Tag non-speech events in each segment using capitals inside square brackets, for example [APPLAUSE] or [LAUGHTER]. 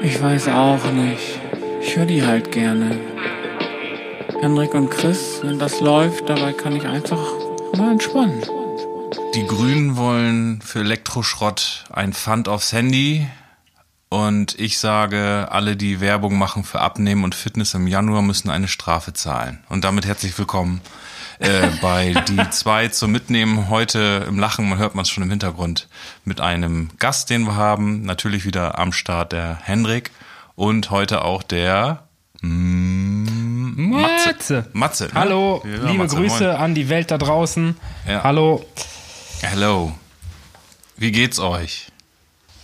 Ich weiß auch nicht. Ich höre die halt gerne. Henrik und Chris, wenn das läuft, dabei kann ich einfach mal entspannen. Die Grünen wollen für Elektroschrott ein Pfand aufs Handy. Und ich sage, alle, die Werbung machen für Abnehmen und Fitness im Januar, müssen eine Strafe zahlen. Und damit herzlich willkommen äh, bei die zwei zum Mitnehmen. Heute im Lachen, man hört man es schon im Hintergrund, mit einem Gast, den wir haben. Natürlich wieder am Start der Hendrik und heute auch der mm, Matze. Matze. ne? Hallo, Ja, liebe Matze, Grüße moin. an die Welt da draußen. Ja. Hallo. Hello. Wie geht's euch?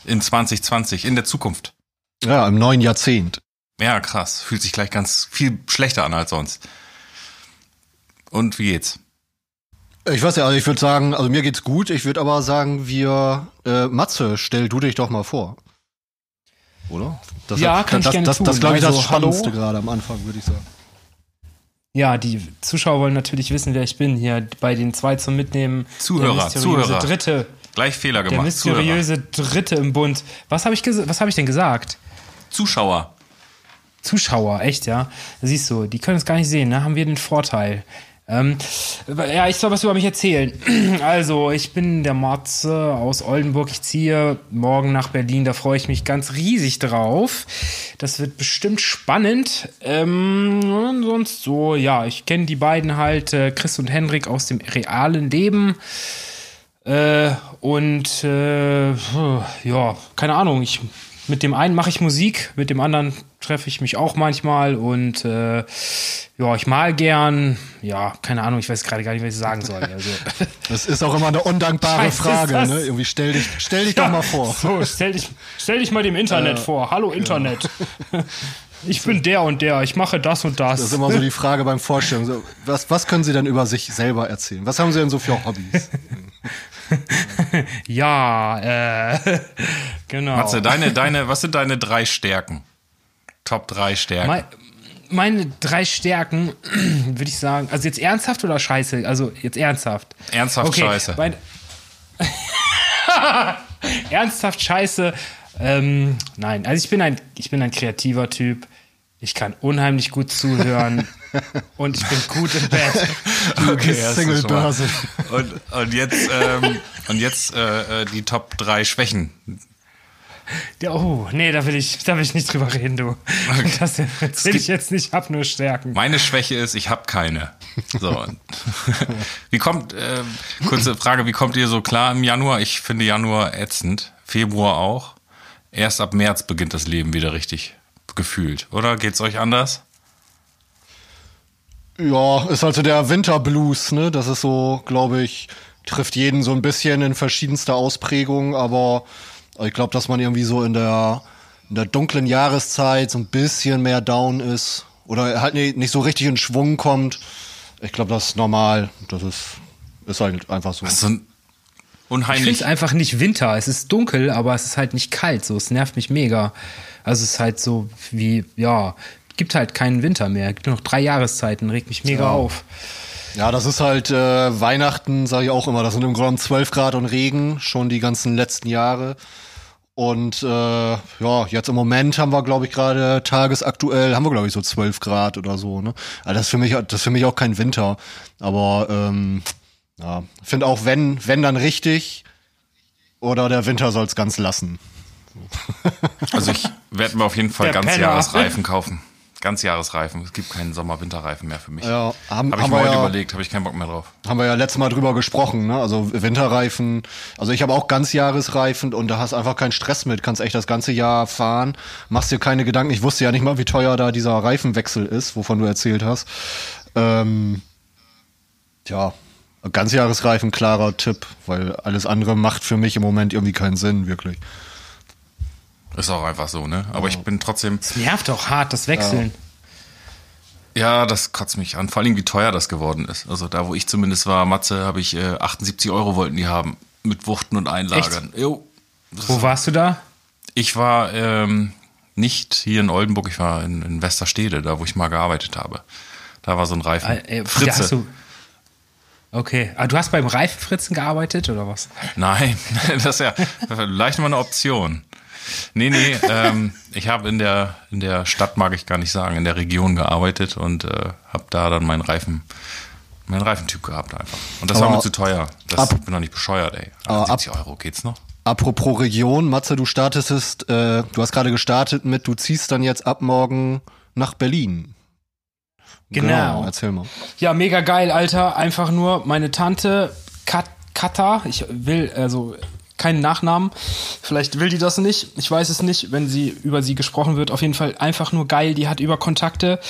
In 2020, in der Zukunft. Ja, im neuen Jahrzehnt. Ja, krass. Fühlt sich gleich ganz viel schlechter an als sonst. Und wie geht's? Ich weiß ja, also ich würde sagen, also mir geht's gut. Ich würde aber sagen, wir, äh, Matze, stell du dich doch mal vor. Oder? Das, Ja, kann ich das, gerne das, das, tun. glaube ich, Also, das Spannendste hallo? gerade am Anfang, würde ich sagen. Ja, die Zuschauer wollen natürlich wissen, wer ich bin hier bei den zwei zum Mitnehmen. Zuhörer, der Zuhörer. Dritte, Gleich Fehler der gemacht. mysteriöse Dritte im Bund. Was habe ich, was hab ich denn gesagt? Zuhörer. Zuschauer. Zuschauer, echt, ja. Siehst du, die können es gar nicht sehen, ne? Haben wir den Vorteil. Ähm, ja, ich soll was über mich erzählen. [CLEARS THROAT] Also, ich bin der Matze aus Oldenburg. Ich ziehe morgen nach Berlin. Da freue ich mich ganz riesig drauf. Das wird bestimmt spannend. Ähm, und sonst so, ja, ich kenne die beiden halt, äh, Chris und Henrik, aus dem realen Leben. Äh, und äh, ja, keine Ahnung, ich mit dem einen mache ich Musik, mit dem anderen treffe ich mich auch manchmal und äh, ja, ich mal gern. Ja, keine Ahnung, ich weiß gerade gar nicht, was ich sagen soll. Also, [LAUGHS] Das ist auch immer eine undankbare Scheiße, ist Frage, ne? Irgendwie stell dich, stell dich doch mal vor. So, stell dich, stell dich mal dem Internet vor. Hallo Internet. [LAUGHS] Ich bin der und der, ich mache das und das. Das ist immer so die Frage beim Vorstellen. So, was, was können Sie denn über sich selber erzählen? Was haben Sie denn so für Hobbys? [LAUGHS] [LAUGHS] ja, äh, [LAUGHS] genau. Matze, deine, deine, was sind deine drei Stärken? Top drei Stärken. Mein, meine drei Stärken, [CLEARS THROAT] würde ich sagen, also jetzt ernsthaft oder scheiße? Also jetzt ernsthaft. Ernsthaft scheiße. Mein, [LAUGHS] ernsthaft scheiße. Ähm, nein, also ich bin ein, ich bin ein kreativer Typ. Ich kann unheimlich gut zuhören und ich bin gut im Bett. [LAUGHS] okay, erstens Single schon mal. Börse. Und, und jetzt, ähm, und jetzt äh, äh, die Top drei Schwächen. Der, oh, nee, da will ich, da will ich nicht drüber reden, du. Das will ich jetzt nicht, hab nur Stärken. Meine Schwäche ist, ich habe keine. So. und- [LAUGHS] wie kommt, äh, kurze Frage, wie kommt ihr so klar im Januar? Ich finde Januar ätzend, Februar auch. Erst ab März beginnt das Leben wieder richtig gefühlt, oder? Geht's euch anders? Ja, ist halt so der Winterblues, ne? Das ist so, glaube ich, trifft jeden so ein bisschen in verschiedenster Ausprägung, aber ich glaube, dass man irgendwie so in der, in der dunklen Jahreszeit so ein bisschen mehr down ist oder halt nicht, so richtig in Schwung kommt. Ich glaube, das ist normal. Das ist, ist halt einfach so. So ein Ich finde es unheimlich. einfach nicht Winter. Es ist dunkel, aber es ist halt nicht kalt. So, es nervt mich mega. Also es ist halt so wie, ja, gibt halt keinen Winter mehr. Gibt nur noch drei Jahreszeiten, regt mich mega Ja. auf. Ja, das ist halt äh, Weihnachten, sage ich auch immer. Das sind im Grunde 12 Grad und Regen, schon die ganzen letzten Jahre. Und äh, ja, jetzt im Moment haben wir, glaube ich, gerade tagesaktuell, haben wir, glaube ich, so 12 Grad oder so. Ne? Also das ist für mich, das ist für mich auch kein Winter. Aber ähm, ja, finde auch, wenn, wenn dann richtig, oder der Winter soll es ganz lassen. Also ich werde mir auf jeden Fall Der Penner. Ganzjahresreifen kaufen. Ganzjahresreifen. Es gibt keinen Sommer-Winterreifen mehr für mich. Ja, haben, Habe ich haben mir wir heute ja, überlegt, habe ich keinen Bock mehr drauf. Haben wir ja letztes Mal drüber gesprochen, ne? Also Winterreifen. Also ich habe auch Ganzjahresreifen und da hast einfach keinen Stress mit. Kannst echt das ganze Jahr fahren. Machst dir keine Gedanken. Ich wusste ja nicht mal, wie teuer da dieser Reifenwechsel ist, wovon du erzählt hast. Ähm, tja, Ganzjahresreifen, klarer Tipp, weil alles andere macht für mich im Moment irgendwie keinen Sinn, wirklich. Ist auch einfach so, ne? Aber ich bin trotzdem, Es nervt auch hart, das Wechseln. ja, das kotzt mich an. Vor allem, wie teuer das geworden ist. Also da, wo ich zumindest war, Matze, habe ich äh, 78 Euro wollten die haben. Mit Wuchten und Einlagern. Jo. Das Wo warst du da? Ich war ähm, nicht hier in Oldenburg, ich war in, in Westerstede, da wo ich mal gearbeitet habe. Da war so ein Reifen. Äh, da Fritze. Okay. Ah, du hast beim Reifenfritzen gearbeitet oder was? Nein, [LAUGHS] das ist ja vielleicht mal eine Option. Nee, nee, ähm, ich habe in der, in der Stadt, mag ich gar nicht sagen, in der Region gearbeitet und äh, habe da dann meinen Reifen, meinen Reifentyp gehabt einfach. Und das war Aber mir zu teuer. Das, ab- ich bin doch nicht bescheuert, ey. Aber ab- 70 Euro, geht's noch? Apropos Region, Matze, du startest, äh, du hast gerade gestartet mit, du ziehst dann jetzt ab morgen nach Berlin. Genau. Erzähl mal. Ja, mega geil, Alter. Einfach nur meine Tante Kat Kata, ich will, also keinen Nachnamen. Vielleicht will die das nicht. Ich weiß es nicht, wenn sie über sie gesprochen wird. Auf jeden Fall einfach nur geil. Die hat über Kontakte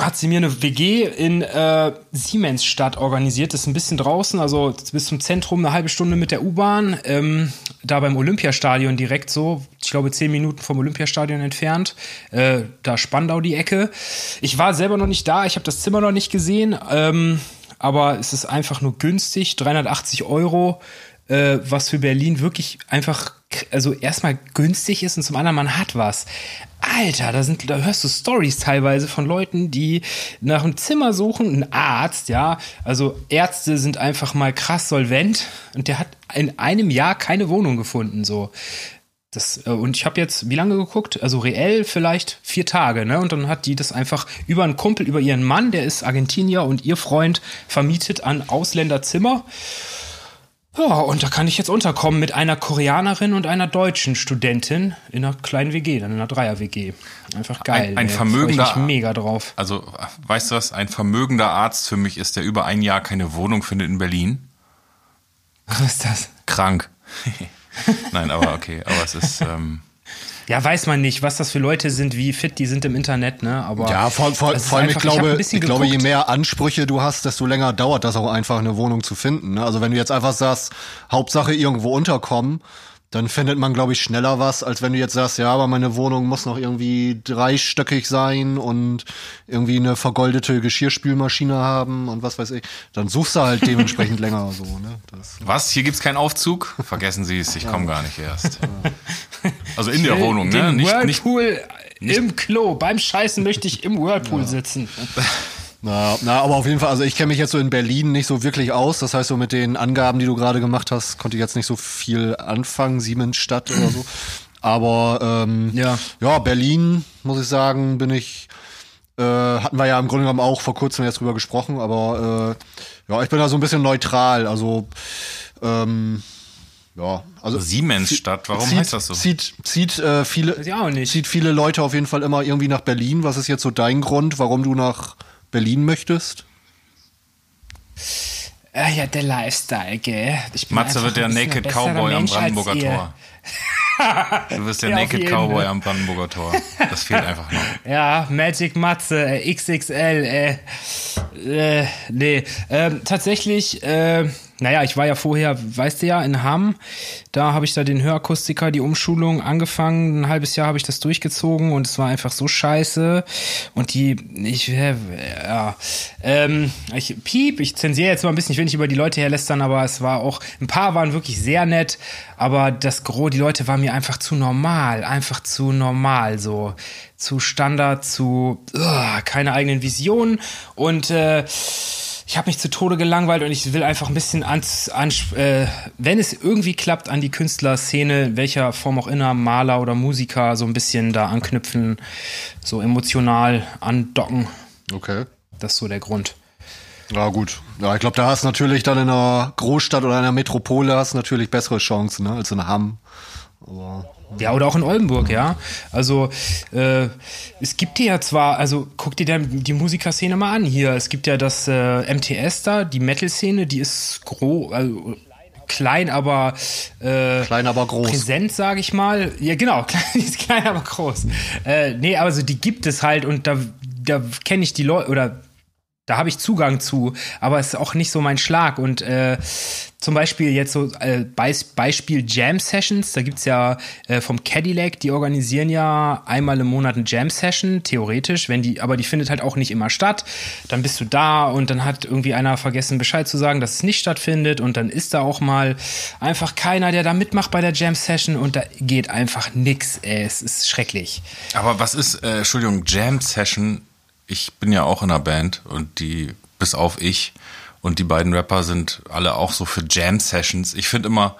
hat sie mir eine WG in äh, Siemensstadt organisiert. Das ist ein bisschen draußen, also bis zum Zentrum eine halbe Stunde mit der U-Bahn. Ähm, da beim Olympiastadion direkt so, ich glaube zehn Minuten vom Olympiastadion entfernt. Äh, da Spandau die Ecke. Ich war selber noch nicht da, ich habe das Zimmer noch nicht gesehen, ähm, aber es ist einfach nur günstig, 380 Euro äh, was für Berlin wirklich einfach, also erstmal günstig ist und zum anderen man hat was. Alter, da sind, da hörst du Stories teilweise von Leuten, die nach einem Zimmer suchen, ein Arzt, ja, also Ärzte sind einfach mal krass solvent und der hat in einem Jahr keine Wohnung gefunden, so. Das, äh, und ich habe jetzt, wie lange geguckt? Also reell vielleicht vier Tage, ne? Und dann hat die das einfach über einen Kumpel, über ihren Mann, der ist Argentinier und ihr Freund vermietet an Ausländerzimmer. Ja, und da kann ich jetzt unterkommen mit einer Koreanerin und einer deutschen Studentin in einer kleinen WG, dann in einer Dreier-WG. Einfach geil. Ein- ein vermögender- ich mega drauf. Also, weißt du was? Ein vermögender Arzt für mich ist, der über ein Jahr keine Wohnung findet in Berlin. Was ist das? Krank. [LAUGHS] Nein, aber okay. Aber es ist, ähm, Ja, weiß man nicht, was das für Leute sind, wie fit die sind im Internet, ne? Aber Ja, vor, vor, vor allem, ich einfach- hab glaube, ich, bisschen glaube, je mehr Ansprüche du hast, desto länger dauert das auch einfach, eine Wohnung zu finden. Ne? Also wenn du jetzt einfach sagst, Hauptsache irgendwo unterkommen, dann findet man, glaube ich, schneller was, als wenn du jetzt sagst, ja, aber meine Wohnung muss noch irgendwie dreistöckig sein und irgendwie eine vergoldete Geschirrspülmaschine haben und was weiß ich. Dann suchst du halt dementsprechend [LAUGHS] länger so. Ne? Das, was? Hier gibt's keinen Aufzug? Vergessen Sie es, ich komme gar nicht erst. Also in der Wohnung, ne? Nicht, nicht, Whirlpool im Klo. Beim Scheißen möchte ich im Whirlpool sitzen. [LAUGHS] Na, na, aber auf jeden Fall, also ich kenne mich jetzt so in Berlin nicht so wirklich aus. Das heißt, so mit den Angaben, die du gerade gemacht hast, konnte ich jetzt nicht so viel anfangen, Siemensstadt oder so. Aber ähm, Ja. ja, Berlin, muss ich sagen, bin ich, äh, hatten wir ja im Grunde genommen auch vor kurzem jetzt drüber gesprochen, aber äh, ja, ich bin da so ein bisschen neutral. Also ähm, ja, also Siemensstadt, warum zieht, heißt das so? Zieht, zieht äh, viele, zieht viele Leute auf jeden Fall immer irgendwie nach Berlin. Was ist jetzt so dein Grund, warum du nach Berlin möchtest? Äh, ja, der Lifestyle, gell? Ich bin Matze wird der Naked Cowboy am Mensch als Brandenburger. Tor. [LAUGHS] Du wirst der Ja, Naked Cowboy am Brandenburger Tor. Das fehlt einfach noch. [LAUGHS] Ja, Magic Matze, äh, XXL, äh, äh, nee, ähm, tatsächlich, äh, naja, ich war ja vorher, weißt du ja, in Hamm, da habe ich da den Hörakustiker, die Umschulung angefangen, ein halbes Jahr habe ich das durchgezogen und es war einfach so scheiße. Und die, ich, äh, ja, ähm, ich, piep, ich zensiere jetzt mal ein bisschen, ich will nicht über die Leute herlästern, aber es war auch, ein paar waren wirklich sehr nett, aber das Gros, die Leute waren mir einfach zu normal, einfach zu normal, so, zu Standard, zu ugh, keine eigenen Visionen. Und äh, ich habe mich zu Tode gelangweilt und ich will einfach ein bisschen ans, ans äh, wenn es irgendwie klappt, an die Künstlerszene, welcher Form auch immer, Maler oder Musiker, so ein bisschen da anknüpfen, so emotional andocken. Okay. Das ist so der Grund. Ja, gut. Ja, ich glaube, da hast natürlich dann in einer Großstadt oder einer Metropole hast natürlich bessere Chancen, ne, als in Hamm. Aber Ja, oder auch in Oldenburg, ja. Also äh, es gibt hier ja zwar, also guck dir dann die Musikerszene mal an hier. Es gibt ja das äh, MTS da, die Metal-Szene, die ist groß, also klein, aber äh, klein, aber groß. präsent, sage ich mal. Ja, genau, [LAUGHS] klein, die ist klein, aber groß. Äh, nee, also die gibt es halt und da, da kenne ich die Leute oder da habe ich Zugang zu, aber es ist auch nicht so mein Schlag. Und äh, zum Beispiel jetzt so äh, Beis Beispiel Jam Sessions, da gibt's ja äh, vom Cadillac, die organisieren ja einmal im Monat eine Jam Session, theoretisch, wenn die, aber die findet halt auch nicht immer statt. Dann bist du da und dann hat irgendwie einer vergessen Bescheid zu sagen, dass es nicht stattfindet und dann ist da auch mal einfach keiner, der da mitmacht bei der Jam Session und da geht einfach nix. Ey, es ist schrecklich. Aber was ist, äh, Entschuldigung, Jam Session? Ich bin ja auch in einer Band und die, bis auf ich und die beiden Rapper sind alle auch so für Jam Sessions. Ich finde immer,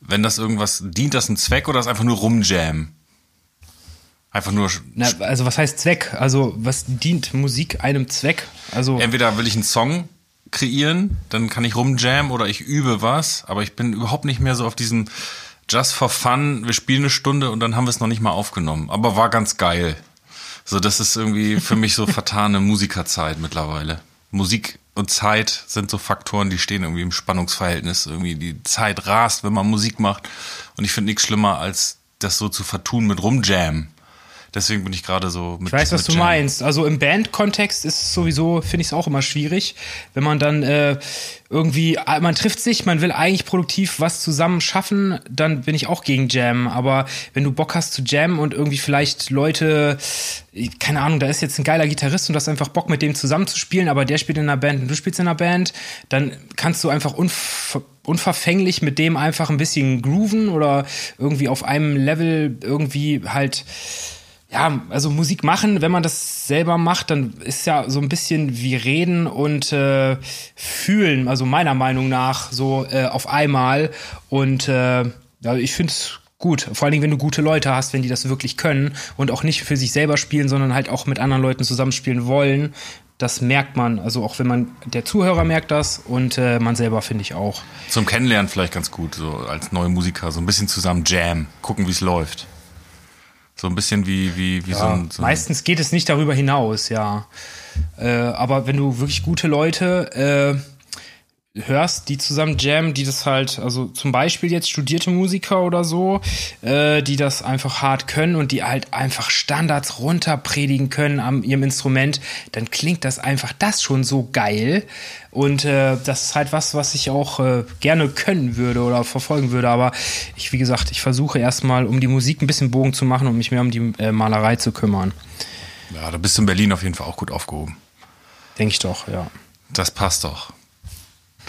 wenn das irgendwas, dient das einem Zweck oder ist einfach nur rumjam? Einfach nur, Na, also was heißt Zweck? Also was dient Musik einem Zweck? Also entweder will ich einen Song kreieren, dann kann ich rumjam oder ich übe was, aber ich bin überhaupt nicht mehr so auf diesem Just for Fun, wir spielen eine Stunde und dann haben wir es noch nicht mal aufgenommen. Aber war ganz geil. So, das ist irgendwie für mich so vertane Musikerzeit mittlerweile. Musik und Zeit sind so Faktoren, die stehen irgendwie im Spannungsverhältnis. Irgendwie die Zeit rast, wenn man Musik macht. Und ich finde nichts schlimmer, als das so zu vertun mit Rumjam. Deswegen bin ich gerade so mit Ich weiß, was du Jam. meinst. Also im Band-Kontext ist es sowieso, finde ich es auch immer schwierig, wenn man dann äh, irgendwie, ah, man trifft sich, man will eigentlich produktiv was zusammen schaffen, dann bin ich auch gegen Jam. Aber wenn du Bock hast zu jammen und irgendwie vielleicht Leute, keine Ahnung, da ist jetzt ein geiler Gitarrist und du hast einfach Bock mit dem zusammenzuspielen, aber der spielt in einer Band und du spielst in einer Band, dann kannst du einfach unver unverfänglich mit dem einfach ein bisschen grooven oder irgendwie auf einem Level irgendwie halt ja, also Musik machen, wenn man das selber macht, dann ist ja so ein bisschen wie reden und äh, fühlen, also meiner Meinung nach so äh, auf einmal. Und äh, ja, ich finde es gut, vor allen Dingen, wenn du gute Leute hast, wenn die das wirklich können und auch nicht für sich selber spielen, sondern halt auch mit anderen Leuten zusammenspielen wollen. Das merkt man, also auch wenn man, der Zuhörer merkt das und äh, man selber finde ich auch. Zum Kennenlernen vielleicht ganz gut, so als neue Musiker, so ein bisschen zusammen Jam, gucken, wie es läuft. So ein bisschen wie, wie, wie so ein. So ein Meistens geht es nicht darüber hinaus, ja. Äh, aber wenn du wirklich gute Leute äh, hörst, die zusammen jammen, die das halt, also zum Beispiel jetzt studierte Musiker oder so, äh, die das einfach hart können und die halt einfach Standards runterpredigen können am ihrem Instrument, dann klingt das einfach das schon so geil. Und äh, das ist halt was, was ich auch äh, gerne können würde oder verfolgen würde. Aber ich, wie gesagt, ich versuche erstmal, um die Musik ein bisschen Bogen zu machen und mich mehr um die äh, Malerei zu kümmern. ja, da bist du in Berlin auf jeden Fall auch gut aufgehoben. Denke ich doch, ja. Das passt doch.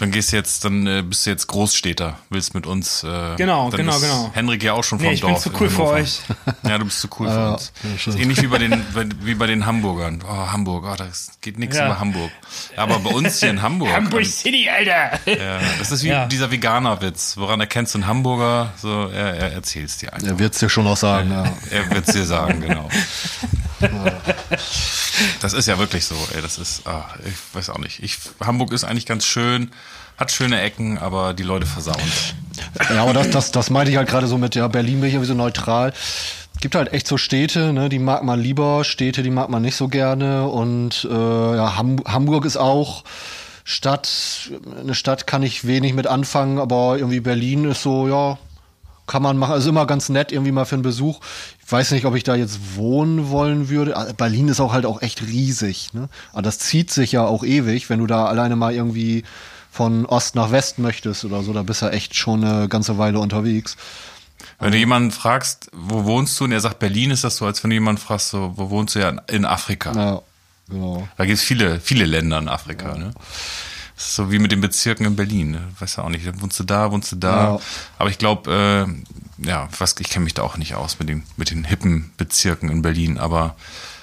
Dann gehst du jetzt, dann äh, bist du jetzt Großstädter, willst mit uns. Äh, Genau, dann genau, ist genau. Henrik ja auch schon vom Nee, ich bin Dorf. zu in cool für euch. [LAUGHS] Ja, du bist zu cool für uns. ja, ähnlich wie bei den, wie bei den Hamburgern. Oh, Hamburg, oh, das geht nichts Ja. über Hamburg. Aber bei uns hier in [LAUGHS] Hamburg. Hamburg an- City, Alter! ja, das ist wie Ja. dieser Veganer-Witz. Woran erkennst du einen Hamburger? So, er, er erzähl's dir einfach. Er wird's dir schon auch sagen, ja. Er wird's dir sagen, genau. [LAUGHS] [LAUGHS] Das ist ja wirklich so, ey. Das ist, ah, ich weiß auch nicht. Ich, Hamburg ist eigentlich ganz schön, hat schöne Ecken, aber die Leute versauen. Ja, aber das, das, das meinte ich halt gerade so mit, ja, Berlin bin ich irgendwie so neutral. Gibt halt echt so Städte, ne, die mag man lieber, Städte, die mag man nicht so gerne. Und äh, ja, Ham Hamburg ist auch Stadt, eine Stadt kann ich wenig mit anfangen, aber irgendwie Berlin ist so, ja, kann man machen. Also immer ganz nett, irgendwie mal für einen Besuch. Weiß nicht, ob ich da jetzt wohnen wollen würde. Ah, Berlin ist auch halt auch echt riesig. Ne? Aber das zieht sich ja auch ewig, wenn du da alleine mal irgendwie von Ost nach West möchtest oder so. Da bist du ja echt schon eine ganze Weile unterwegs. Wenn du jemanden fragst, wo wohnst du, und er sagt Berlin, ist das so, als wenn du jemanden fragst, so, wo wohnst du ja in Afrika? Ja, genau. Da gibt es viele, viele Länder in Afrika, ne? Das ist so wie mit den Bezirken in Berlin, ne? Weißt du auch nicht, wohnst du da, wohnst du da. Ja. Aber ich glaube, äh, ja, was, ich kenne mich da auch nicht aus mit den, mit den hippen Bezirken in Berlin, aber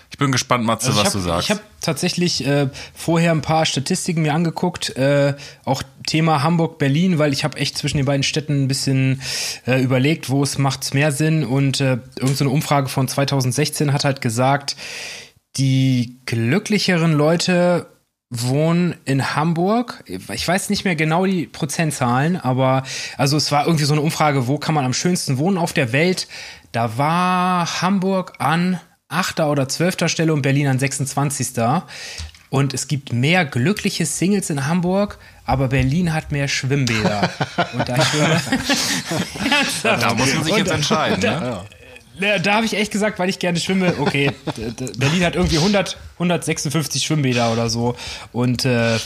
ich bin gespannt, Matze, Also was hab, du sagst. Ich habe tatsächlich äh, vorher ein paar Statistiken mir angeguckt, äh, auch Thema Hamburg, Berlin, weil ich habe echt zwischen den beiden Städten ein bisschen äh, überlegt, wo es macht mehr Sinn und äh, irgendeine Umfrage von 2016 hat halt gesagt, die glücklicheren Leute wohnen in Hamburg. Ich weiß nicht mehr genau die Prozentzahlen, aber also es war irgendwie so eine Umfrage, wo kann man am schönsten wohnen auf der Welt. Da war Hamburg an 8. oder 12. Stelle und Berlin an 26. Und es gibt mehr glückliche Singles in Hamburg, aber Berlin hat mehr Schwimmbäder. [LAUGHS] Und da schwimme. [LAUGHS] da muss man sich jetzt entscheiden, und da- ne? [LAUGHS] Ja, da habe ich echt gesagt, weil ich gerne schwimme, okay, [LAUGHS] Berlin hat irgendwie 100, 156 Schwimmbäder oder so. Und äh,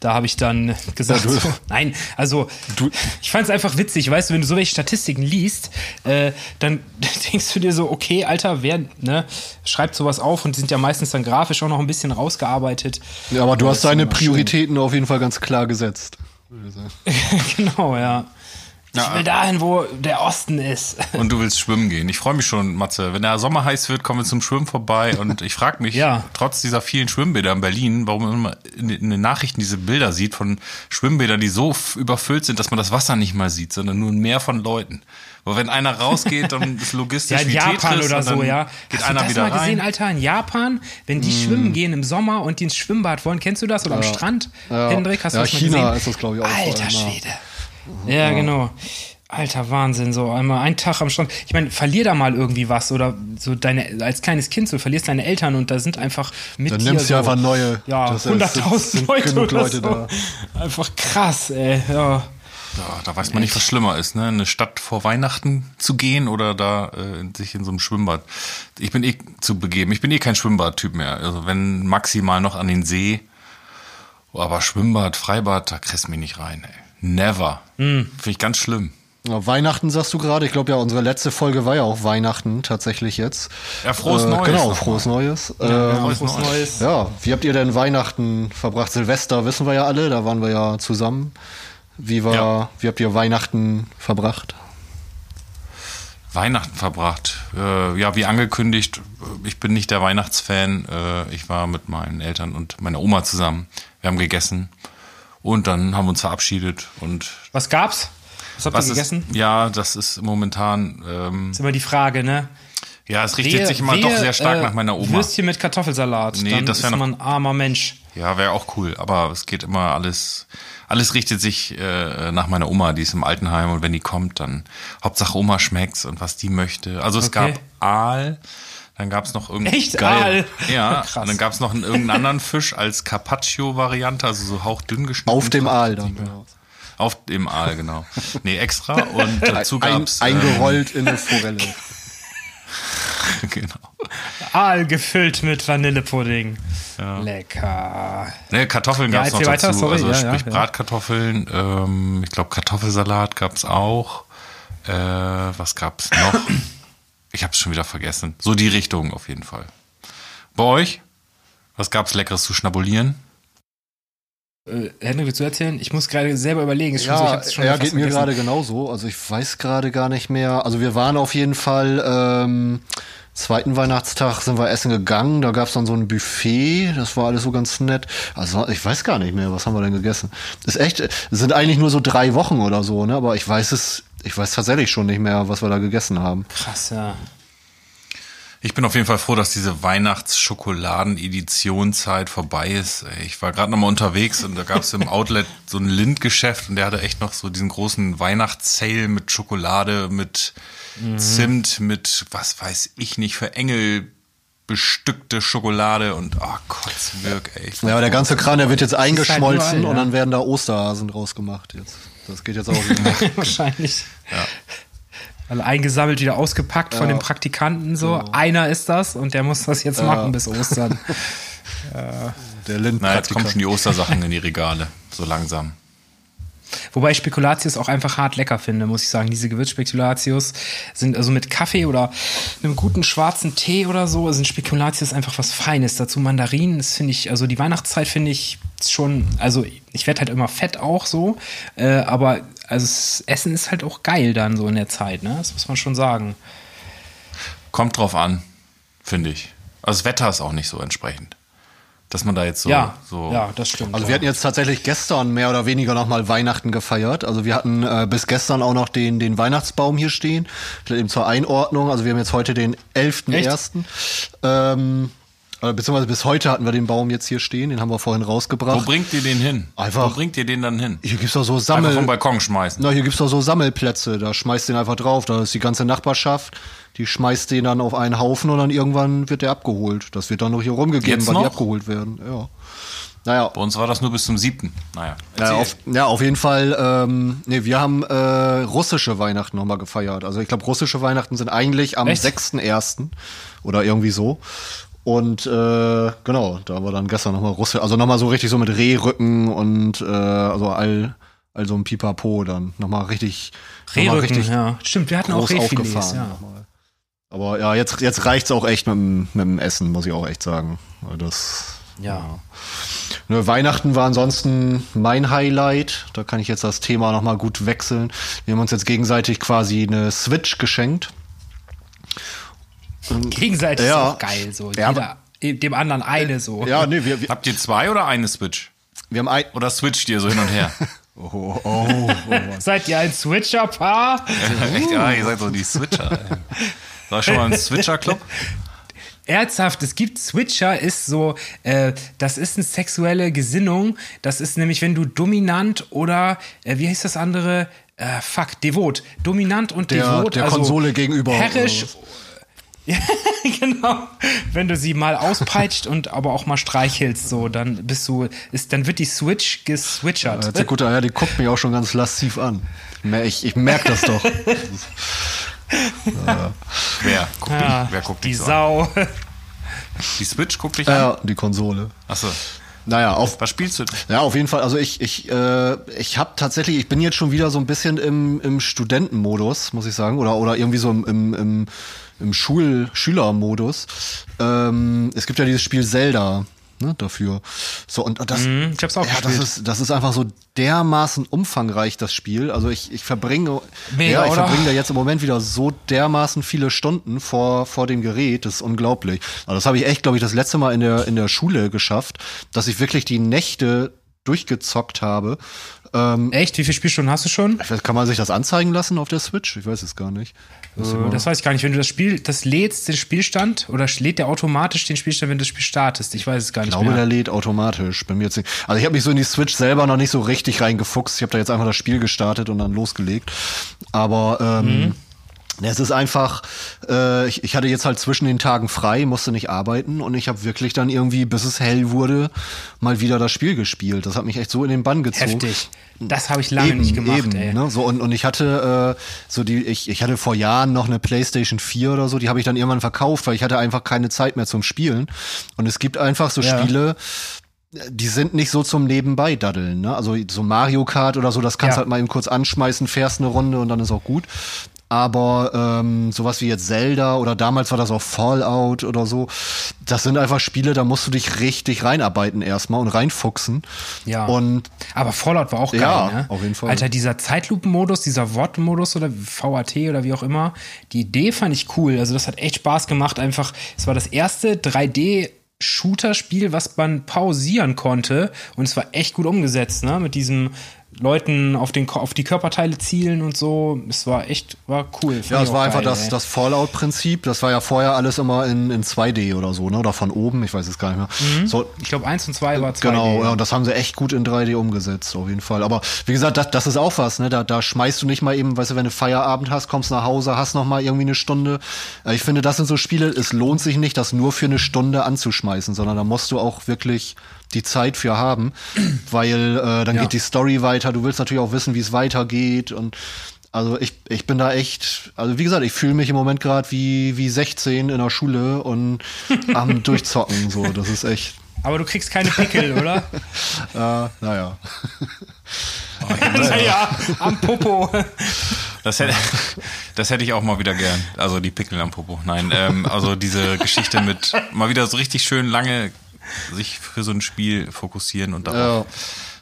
da habe ich dann gesagt, so, nein, also ich fand es einfach witzig, weißt du, wenn du so welche Statistiken liest, äh, dann [LAUGHS] denkst du dir so, okay, Alter, wer ne, schreibt sowas auf und sind ja meistens dann grafisch auch noch ein bisschen rausgearbeitet. Ja, aber du hast deine immer schön. Prioritäten auf jeden Fall ganz klar gesetzt. sagen. [LAUGHS] genau, ja. Ich Ja. will dahin, wo der Osten ist. [LAUGHS] Und du willst schwimmen gehen. Ich freue mich schon, Matze. Wenn der Sommer heiß wird, kommen wir zum Schwimmen vorbei. Und ich frage mich, [LAUGHS] Ja. trotz dieser vielen Schwimmbäder in Berlin, warum man immer in den Nachrichten diese Bilder sieht von Schwimmbädern, die so überfüllt sind, dass man das Wasser nicht mal sieht, sondern nur ein Meer von Leuten. Weil wenn einer rausgeht, dann ist logistisch Ja, in wie Japan Tetris oder so, ja. Geht Hast einer du das wieder mal gesehen, rein. Alter, in Japan, wenn die schwimmen gehen im Sommer und die ins Schwimmbad wollen, kennst du das? Oder am Strand? Ja. Hendrik, hast Ja, du das mal China gesehen? ist das, glaub ich, auch Alter ja. Schwede. Ja, genau. Alter Wahnsinn, so einmal ein Tag am Strand. Ich meine, verlier da mal irgendwie was oder so deine als kleines Kind so verlierst deine Eltern und da sind einfach mit Dann dir nimmst du so, einfach neue. Ja, Das ist- 100.000 sind Leute genug oder Leute so. da. Einfach krass, ey. Ja. Ja, da weiß man nicht, was schlimmer ist, ne? Eine Stadt vor Weihnachten zu gehen oder da äh, sich in so einem Schwimmbad. Ich bin eh zu begeben. Ich bin eh kein Schwimmbadtyp mehr. Also wenn maximal noch an den See. Aber Schwimmbad, Freibad, da kriegst du mich nicht rein, ey. Never. Hm. Finde ich ganz schlimm. Ja, Weihnachten sagst du gerade. Ich glaube ja, unsere letzte Folge war ja auch Weihnachten tatsächlich jetzt. Ja, frohes äh, Neues Genau, nochmal. frohes Neues. Ja, Ja, ähm, frohes Neues. ja, wie habt ihr denn Weihnachten verbracht? Silvester wissen wir ja alle, da waren wir ja zusammen. Wie war, Ja. wie habt ihr Weihnachten verbracht? Weihnachten verbracht. Äh, ja, wie angekündigt, ich bin nicht der Weihnachtsfan. Äh, ich war mit meinen Eltern und meiner Oma zusammen. Wir haben gegessen und dann haben wir uns verabschiedet und Was gab's? Was habt was ihr ist, gegessen? ja, das ist momentan, ähm, ist immer die Frage, ne? ja, es richtet Wehe- sich immer wehe, doch sehr stark äh, nach meiner Oma. Würstchen mit Kartoffelsalat. Nee, dann das ist wär noch- man ein armer Mensch. Ja, wäre auch cool, aber es geht immer alles, alles richtet sich äh, nach meiner Oma, die ist im Altenheim und wenn die kommt, dann Hauptsache Oma schmeckt's und was die möchte. Also es Okay. gab Aal, dann gab's noch irgendein Echt? Aal? Ja, Krass. [LAUGHS] und dann gab's noch einen, irgendeinen anderen Fisch als Carpaccio-Variante, also so hauchdünn geschnitten. Auf dem Aal dann. Auf dem Aal, genau. Nee, extra [LAUGHS] und dazu Ein, gab's eingerollt in eine Forelle. [LAUGHS] genau. Aal gefüllt mit Vanillepudding. Lecker. Ne, Kartoffeln Ja, gab's noch erzähl weiter, dazu, sorry, also ja, sprich ja, ja. Bratkartoffeln, ähm, ich glaube Kartoffelsalat gab's auch. Äh, was gab's noch? Ich hab's schon wieder vergessen. So die Richtung auf jeden Fall. Bei euch? Was gab's Leckeres zu schnabulieren? Äh, Henrik, willst du erzählen? Ich muss gerade selber überlegen. Ist schon so, ich Ja, hab's schon ja fast geht mir vergessen. gerade genauso. Also ich weiß gerade gar nicht mehr. Also wir waren auf jeden Fall ähm, zweiten Weihnachtstag sind wir essen gegangen. Da gab's dann so ein Buffet. Das war alles so ganz nett. Also ich weiß gar nicht mehr, was haben wir denn gegessen. Ist echt, es sind eigentlich nur so drei Wochen oder so, ne? Aber ich weiß es, ich weiß tatsächlich schon nicht mehr, was wir da gegessen haben. Krass, ja. Ich bin auf jeden Fall froh, dass diese Weihnachts-Schokoladen-Edition-Zeit vorbei ist. Ich war gerade noch mal unterwegs und da gab es im [LAUGHS] Outlet so ein Lindgeschäft und der hatte echt noch so diesen großen Weihnachtssale mit Schokolade, mit Zimt, mit was weiß ich nicht, für Engel bestückte Schokolade und oh Kotzwirk, ey. Ja, aber der ganze Kran, der wird jetzt eingeschmolzen halt überall, und dann werden da Osterhasen draus gemacht jetzt. Das geht jetzt auch wieder. [LAUGHS] Wahrscheinlich. Also eingesammelt, wieder ausgepackt von den Praktikanten so. Einer ist das und der muss das jetzt machen bis Ostern. [LAUGHS] Der Na, jetzt kommen schon die Ostersachen in die Regale, so langsam. Wobei ich Spekulatius auch einfach hart lecker finde, muss ich sagen. Diese Gewürzspekulatius sind also mit Kaffee oder einem guten schwarzen Tee oder so, sind Spekulatius einfach was Feines. Dazu Mandarinen, das finde ich, also die Weihnachtszeit finde ich schon, also ich werde halt immer fett auch so, äh, aber also das Essen ist halt auch geil dann so in der Zeit, ne? Das muss man schon sagen. Kommt drauf an, finde ich. Also das Wetter ist auch nicht so entsprechend. Dass man da jetzt so, ja, so ja, das stimmt. Also wir hatten jetzt tatsächlich gestern mehr oder weniger nochmal Weihnachten gefeiert. Also wir hatten äh, bis gestern auch noch den, den Weihnachtsbaum hier stehen. Vielleicht Eben zur Einordnung. Also wir haben jetzt heute den 11.01. Ähm, äh, beziehungsweise bis heute hatten wir den Baum jetzt hier stehen. Den haben wir vorhin Wo rausgebracht. bringt ihr den hin? Einfach- Wo bringt ihr den dann hin? Hier gibt's doch so Einfach vom Sammel... Balkon schmeißen. Na, hier gibt's doch so Sammelplätze. Da schmeißt den einfach drauf. Da ist die ganze Nachbarschaft. Die schmeißt den dann auf einen Haufen und dann irgendwann wird der abgeholt. Das wird dann noch hier rumgegeben, Jetzt weil die abgeholt werden. Ja. Naja, Bei uns war das nur bis zum siebten. Naja. Ja, erzähl. auf, ja, auf jeden Fall. Ähm, nee, wir haben äh, russische Weihnachten nochmal gefeiert. Also ich glaube, russische Weihnachten sind eigentlich am Echt? 6.1. oder irgendwie so. Und äh, genau, da war dann gestern nochmal Russe, also nochmal so richtig so mit Rehrücken und äh, also all, all so ein Pipapo dann nochmal richtig, Rehrücken, richtig ja. Stimmt, wir hatten auch Rehfilets, ja. nochmal. Aber ja, jetzt, jetzt reicht's auch echt mit dem, mit dem Essen, muss ich auch echt sagen. Weil Das, Ja. Ne, Weihnachten war ansonsten mein Highlight. Da kann ich jetzt das Thema nochmal gut wechseln. Wir haben uns jetzt gegenseitig quasi eine Switch geschenkt. Gegenseitig Ja. ist auch geil, so. Ja, Jeder, dem anderen eine so. Ja, nee, wir, wir, Habt ihr zwei oder eine Switch? wir haben ein. Oder switcht ihr so hin und her? [LAUGHS] Oh, oh, [LAUGHS] Seid ihr ein Switcher-Paar? [LAUGHS] Echt? Ja, ihr seid so die Switcher. War schon mal ein Switcher-Club? Ernsthaft, es gibt Switcher, ist so, äh, das ist eine sexuelle Gesinnung. Das ist nämlich, wenn du dominant oder, äh, wie heißt das andere? Äh, fuck, devot. Dominant und Der- devot. der Konsole gegenüber, Herrisch. Ja, [LAUGHS] genau. Wenn du sie mal auspeitscht und aber auch mal streichelst, so, dann bist du, ist, dann wird die Switch geswitchert. Der gute Herr, die guckt mich auch schon ganz lasziv an. Ich, ich merke das doch. [LAUGHS] Wer guckt, Ja, dich, wer guckt die dich so an? Sau. Die Switch guckt dich an? Ja, die Konsole. Achso. Naja, auf, Was spielst du? Ja, auf jeden Fall. Also ich, ich, äh, ich habe tatsächlich, ich bin jetzt schon wieder so ein bisschen im, im Studentenmodus, muss ich sagen, oder oder irgendwie so im, im, im, im Schul Schülermodus. Ähm, es gibt ja dieses Spiel Zelda. Ne, dafür. So, und das, Mhm, ich hab's auch ja, das ist, das ist einfach so dermaßen umfangreich, das Spiel. Also ich, ich verbringe, Mega, ja, ich verbringe da jetzt im Moment wieder so dermaßen viele Stunden vor, vor dem Gerät. Das ist unglaublich. Also das habe ich echt, glaube ich, das letzte Mal in der, in der Schule geschafft, dass ich wirklich die Nächte durchgezockt habe. Ähm, Echt? Wie viele Spielstunden hast du schon? ich kann man sich das anzeigen lassen auf der Switch? Ich weiß es gar nicht. Das Äh, Das weiß ich gar nicht. Wenn du das Spiel, das lädst, den Spielstand, oder lädt der automatisch den Spielstand, wenn du das Spiel startest? Ich weiß es gar Ich nicht glaube, mehr. der lädt automatisch. Bin mir jetzt nicht. Also ich habe mich so in die Switch selber noch nicht so richtig reingefuchst. Ich habe da jetzt einfach das Spiel gestartet und dann losgelegt. Aber ähm, es ist einfach, äh, ich, ich hatte jetzt halt zwischen den Tagen frei, musste nicht arbeiten und ich habe wirklich dann irgendwie, bis es hell wurde, mal wieder das Spiel gespielt. Das hat mich echt so in den Bann gezogen. Heftig. Das habe ich lange nicht gemacht, ey. Ne? So, und, und ich hatte äh, so die, ich, ich hatte vor Jahren noch eine Playstation 4 oder so, die habe ich dann irgendwann verkauft, weil ich hatte einfach keine Zeit mehr zum Spielen. Und es gibt einfach so Ja. Spiele, die sind nicht so zum Nebenbei daddeln, ne? Also so Mario Kart oder so, das kannst Ja. halt mal eben kurz anschmeißen, fährst eine Runde und dann ist auch gut. Aber ähm, sowas wie jetzt Zelda oder damals war das auch Fallout oder so, das sind einfach Spiele, da musst du dich richtig reinarbeiten erstmal und reinfuchsen. Ja. Und Aber Fallout war auch geil, Ja, ne? auf jeden Fall. Alter, dieser Zeitlupenmodus, dieser Wortmodus oder VAT oder wie auch immer, die Idee fand ich cool. Also das hat echt Spaß gemacht. Einfach, es war das erste 3D Shooter-Spiel, was man pausieren konnte. Und es war echt gut umgesetzt, ne? Mit diesem Leuten auf, den, auf die Körperteile zielen und so. Es war echt, war cool. Ja, es war einfach geil, das, ey. das Fallout-Prinzip. Das war ja vorher alles immer in, in 2D oder so, ne? Oder von oben, ich weiß es gar nicht mehr. So, Ich glaube, eins und zwei war 2D. Genau, ja, und das haben sie echt gut in 3D umgesetzt, auf jeden Fall. Aber wie gesagt, das, das ist auch was, ne? Da, da schmeißt du nicht mal eben, weißt du, wenn du Feierabend hast, kommst nach Hause, hast noch mal irgendwie eine Stunde. Äh, Ich finde, das sind so Spiele, es lohnt sich nicht, das nur für eine Stunde anzuschmeißen, sondern da musst du auch wirklich die Zeit für haben, weil äh, dann Ja. geht die Story weiter. Du willst natürlich auch wissen, wie es weitergeht und also ich, ich bin da echt, also wie gesagt, ich fühle mich im Moment gerade wie, wie 16 in der Schule und [LAUGHS] am Durchzocken. So, das ist echt. Aber du kriegst keine Pickel, [LAUGHS] oder? Äh, naja. [LAUGHS] naja, am Popo. Das hätte, das hätte ich auch mal wieder gern. Also die Pickel am Popo. Nein, ähm, also diese Geschichte mit mal wieder so richtig schön lange sich für so ein Spiel fokussieren und darauf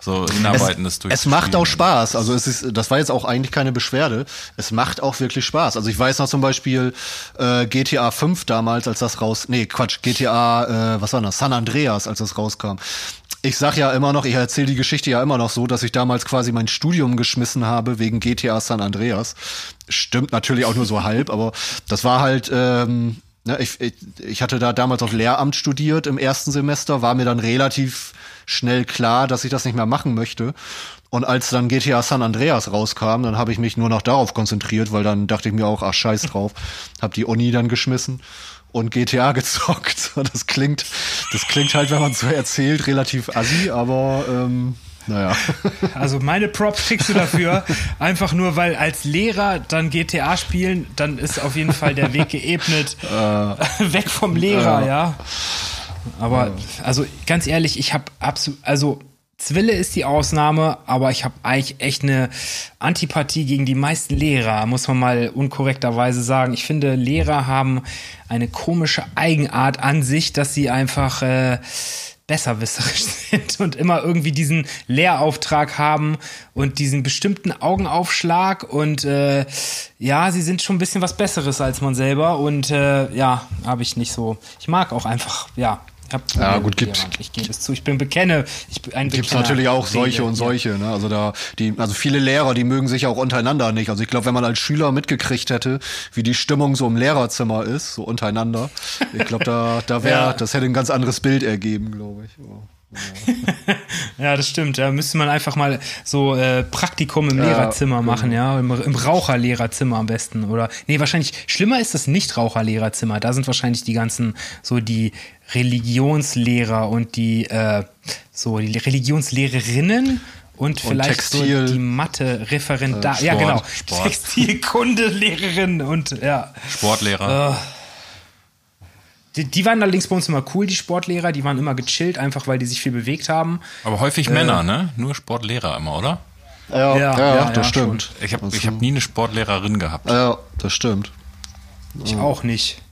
so hinarbeiten, das durch. Es macht auch Spaß. Also es ist, das war jetzt auch eigentlich keine Beschwerde. Es macht auch wirklich Spaß. Also ich weiß noch zum Beispiel äh, GTA 5 damals, als das raus, nee Quatsch, GTA, äh, was war das, San Andreas, als das rauskam. Ich sag ja immer noch, ich erzähle die Geschichte ja immer noch so, dass ich damals quasi mein Studium geschmissen habe wegen GTA San Andreas. Stimmt natürlich auch nur so halb, aber das war halt, ähm, ne, ich, ich, hatte da damals auf Lehramt studiert im ersten Semester, war mir dann relativ schnell klar, dass ich das nicht mehr machen möchte. Und als dann GTA San Andreas rauskam, dann habe ich mich nur noch darauf konzentriert, weil dann dachte ich mir auch, ach scheiß drauf, hab die Uni dann geschmissen und GTA [LAUGHS] gezockt. Das klingt, das klingt halt, wenn man so erzählt, relativ assi, aber ähm, naja. [LAUGHS] Also meine Props kriegst du dafür. Einfach nur, weil als Lehrer dann GTA spielen, dann ist auf jeden Fall der Weg geebnet. [LAUGHS] Weg vom Lehrer, ja. Aber also ganz ehrlich, ich habe absolut, also Zwille ist die Ausnahme, aber ich habe eigentlich echt eine Antipathie gegen die meisten Lehrer, muss man mal unkorrekterweise sagen. Ich finde, Lehrer haben eine komische Eigenart an sich, dass sie einfach äh, besserwisserisch [LAUGHS] sind und immer irgendwie diesen Lehrauftrag haben und diesen bestimmten Augenaufschlag und äh, ja, sie sind schon ein bisschen was Besseres als man selber und äh, ja, habe ich nicht so. Ich mag auch einfach, ja. Ja, gut, gibt- Lehrern. Ich gebe es zu. Ich bin bekenne. Ich bin ein Gibt's natürlich auch solche und solche, ne? Also da, die, also viele Lehrer, die mögen sich auch untereinander nicht. Also ich glaube, wenn man als Schüler mitgekriegt hätte, wie die Stimmung so im Lehrerzimmer ist, so untereinander, ich glaube, da, da wäre, [LAUGHS] Ja. das hätte ein ganz anderes Bild ergeben, glaube ich. Ja. [LAUGHS] Ja, das stimmt. Da müsste man einfach mal so äh, Praktikum im Ja, Lehrerzimmer machen, ja. Im, im Raucherlehrerzimmer am besten. Oder nee, wahrscheinlich schlimmer ist das Nicht-Raucherlehrerzimmer. Da sind wahrscheinlich die ganzen, so die Religionslehrer und die äh, so die Religionslehrerinnen und vielleicht Textil, so die Mathe-Referendar. äh, ja, genau. [LAUGHS] Textilkundelehrerin und ja. Sportlehrer. Die, die waren allerdings bei uns immer cool, die Sportlehrer. Die waren immer gechillt, einfach weil die sich viel bewegt haben. Aber häufig Männer, ne? Nur Sportlehrer immer, oder? Ja, ja, Ja, ja, das ja, stimmt. Ich habe ich hab nie eine Sportlehrerin gehabt. Ja, das stimmt. Ich auch nicht.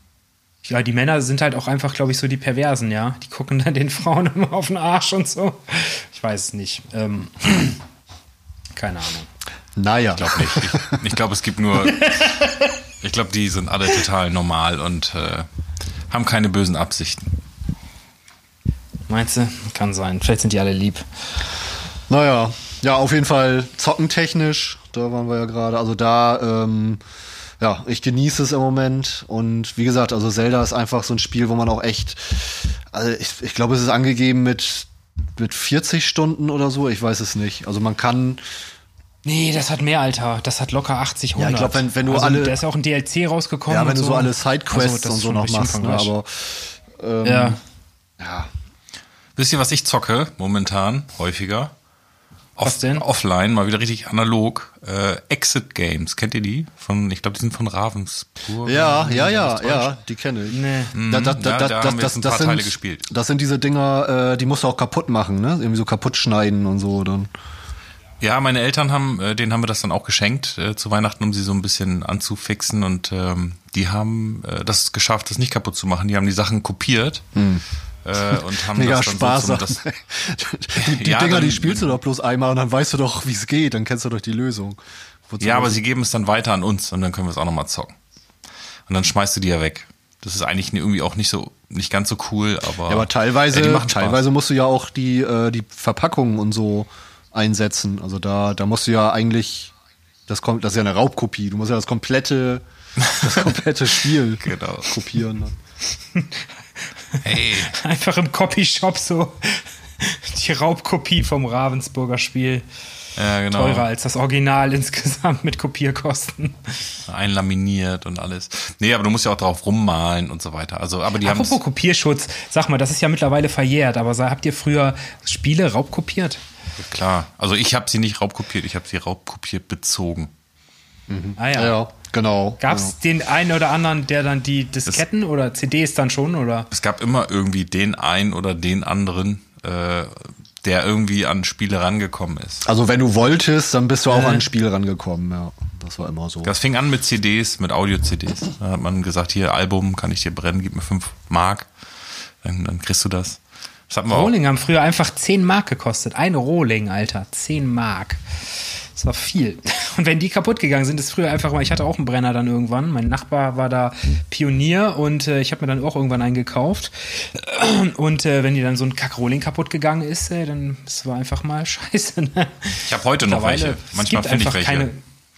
Ja, die Männer sind halt auch einfach, glaube ich, so die Perversen, ja. Die gucken dann den Frauen [LAUGHS] immer auf den Arsch und so. Ich weiß es nicht. Ähm, [CLEARS THROAT] keine Ahnung. Naja. Ich glaube nicht. Ich, ich glaube, es gibt nur. [LAUGHS] Ich glaube, die sind alle total normal und äh, haben keine bösen Absichten. Meinst du? Kann sein. Vielleicht sind die alle lieb. Naja, ja, auf jeden Fall zockentechnisch, da waren wir ja gerade. Also da, ähm, ja, ich genieße es im Moment. Und wie gesagt, also Zelda ist einfach so ein Spiel, wo man auch echt, also ich, ich glaube, es ist angegeben mit, mit 40 Stunden oder so, ich weiß es nicht. Also man kann, Nee, das hat mehr, Alter. Das hat locker 80, 100. Ja, ich glaub, wenn- wenn du also, alle- Da ist auch ein DLC rausgekommen. ja, wenn und du so alle Sidequests Also, das und ist so schon noch machst, ne, aber ähm, Ja. ja, Wisst ihr, was ich zocke momentan häufiger? Off Was denn? Offline, mal wieder richtig analog. Äh, Exit Games, kennt ihr die? Von, ich glaube, die sind von Ravensburg. Ja, ja, Wenn ja, ja, die kenne ich. Nee. Da, da, ja, da haben wir jetzt ein paar sind, Teile gespielt. Das sind diese Dinger, äh, die musst du auch kaputt machen, ne? Irgendwie so kaputt schneiden und so dann. Ja, meine Eltern haben, äh, denen haben wir das dann auch geschenkt äh, zu Weihnachten, um sie so ein bisschen anzufixen und ähm, die haben äh, das geschafft, das nicht kaputt zu machen. Die haben die Sachen kopiert äh, und haben Mega das dann Spaß. so das, die [LAUGHS] die Ja, Dinger, die dann- spielst du doch bloß einmal und dann weißt du doch, wie es geht, dann kennst du doch die Lösung. Wozu Ja, aber sie geben es dann weiter an uns und dann können wir es auch nochmal zocken. Und dann schmeißt du die ja weg. Das ist eigentlich irgendwie auch nicht so, nicht ganz so cool, aber. ja, aber teilweise, Ja, die teilweise musst du ja auch die, äh, die Verpackungen und so einsetzen. Also da, da musst du ja eigentlich, das kommt, das ist ja eine Raubkopie. Du musst ja das komplette, das komplette Spiel [LAUGHS] Genau. kopieren. Dann. Hey, [LAUGHS] Einfach im Copyshop so die Raubkopie vom Ravensburger Spiel. ja, genau. Teurer als das Original [LAUGHS] insgesamt mit Kopierkosten. Einlaminiert und alles. Nee, aber du musst ja auch drauf rummalen und so weiter. Also, aber die haben Apropos Kopierschutz, sag mal, das ist ja mittlerweile verjährt, aber habt ihr früher Spiele raubkopiert? Klar. Also ich habe sie nicht raubkopiert, ich habe sie raubkopiert bezogen. Ah Ja, ja genau. Gab es ja. den einen oder anderen, der dann die Disketten oder CDs dann schon oder? Es gab immer irgendwie den einen oder den anderen, äh, der irgendwie an Spiele rangekommen ist. Also wenn du wolltest, dann bist du auch Äh. an ein Spiel rangekommen, ja. Das war immer so. Das fing an mit CDs, mit Audio-CDs. Da hat man gesagt, hier Album kann ich dir brennen, gib mir fünf Mark, dann, dann kriegst du das. Das hatten wir auch. Rohling haben früher einfach 10 Mark gekostet. Ein Rohling, Alter. 10 Mark. Das war viel. [LAUGHS] Und wenn die kaputt gegangen sind, ist früher einfach mal, ich hatte auch einen Brenner dann irgendwann. Mein Nachbar war da Pionier und äh, ich habe mir dann auch irgendwann einen gekauft. [CLEARS THROAT] Und äh, wenn die dann so ein Kack-Rohling kaputt gegangen ist, äh, dann das war einfach mal [LAUGHS] scheiße. Ne? Ich habe heute noch welche. es Manchmal finde ich welche. keine-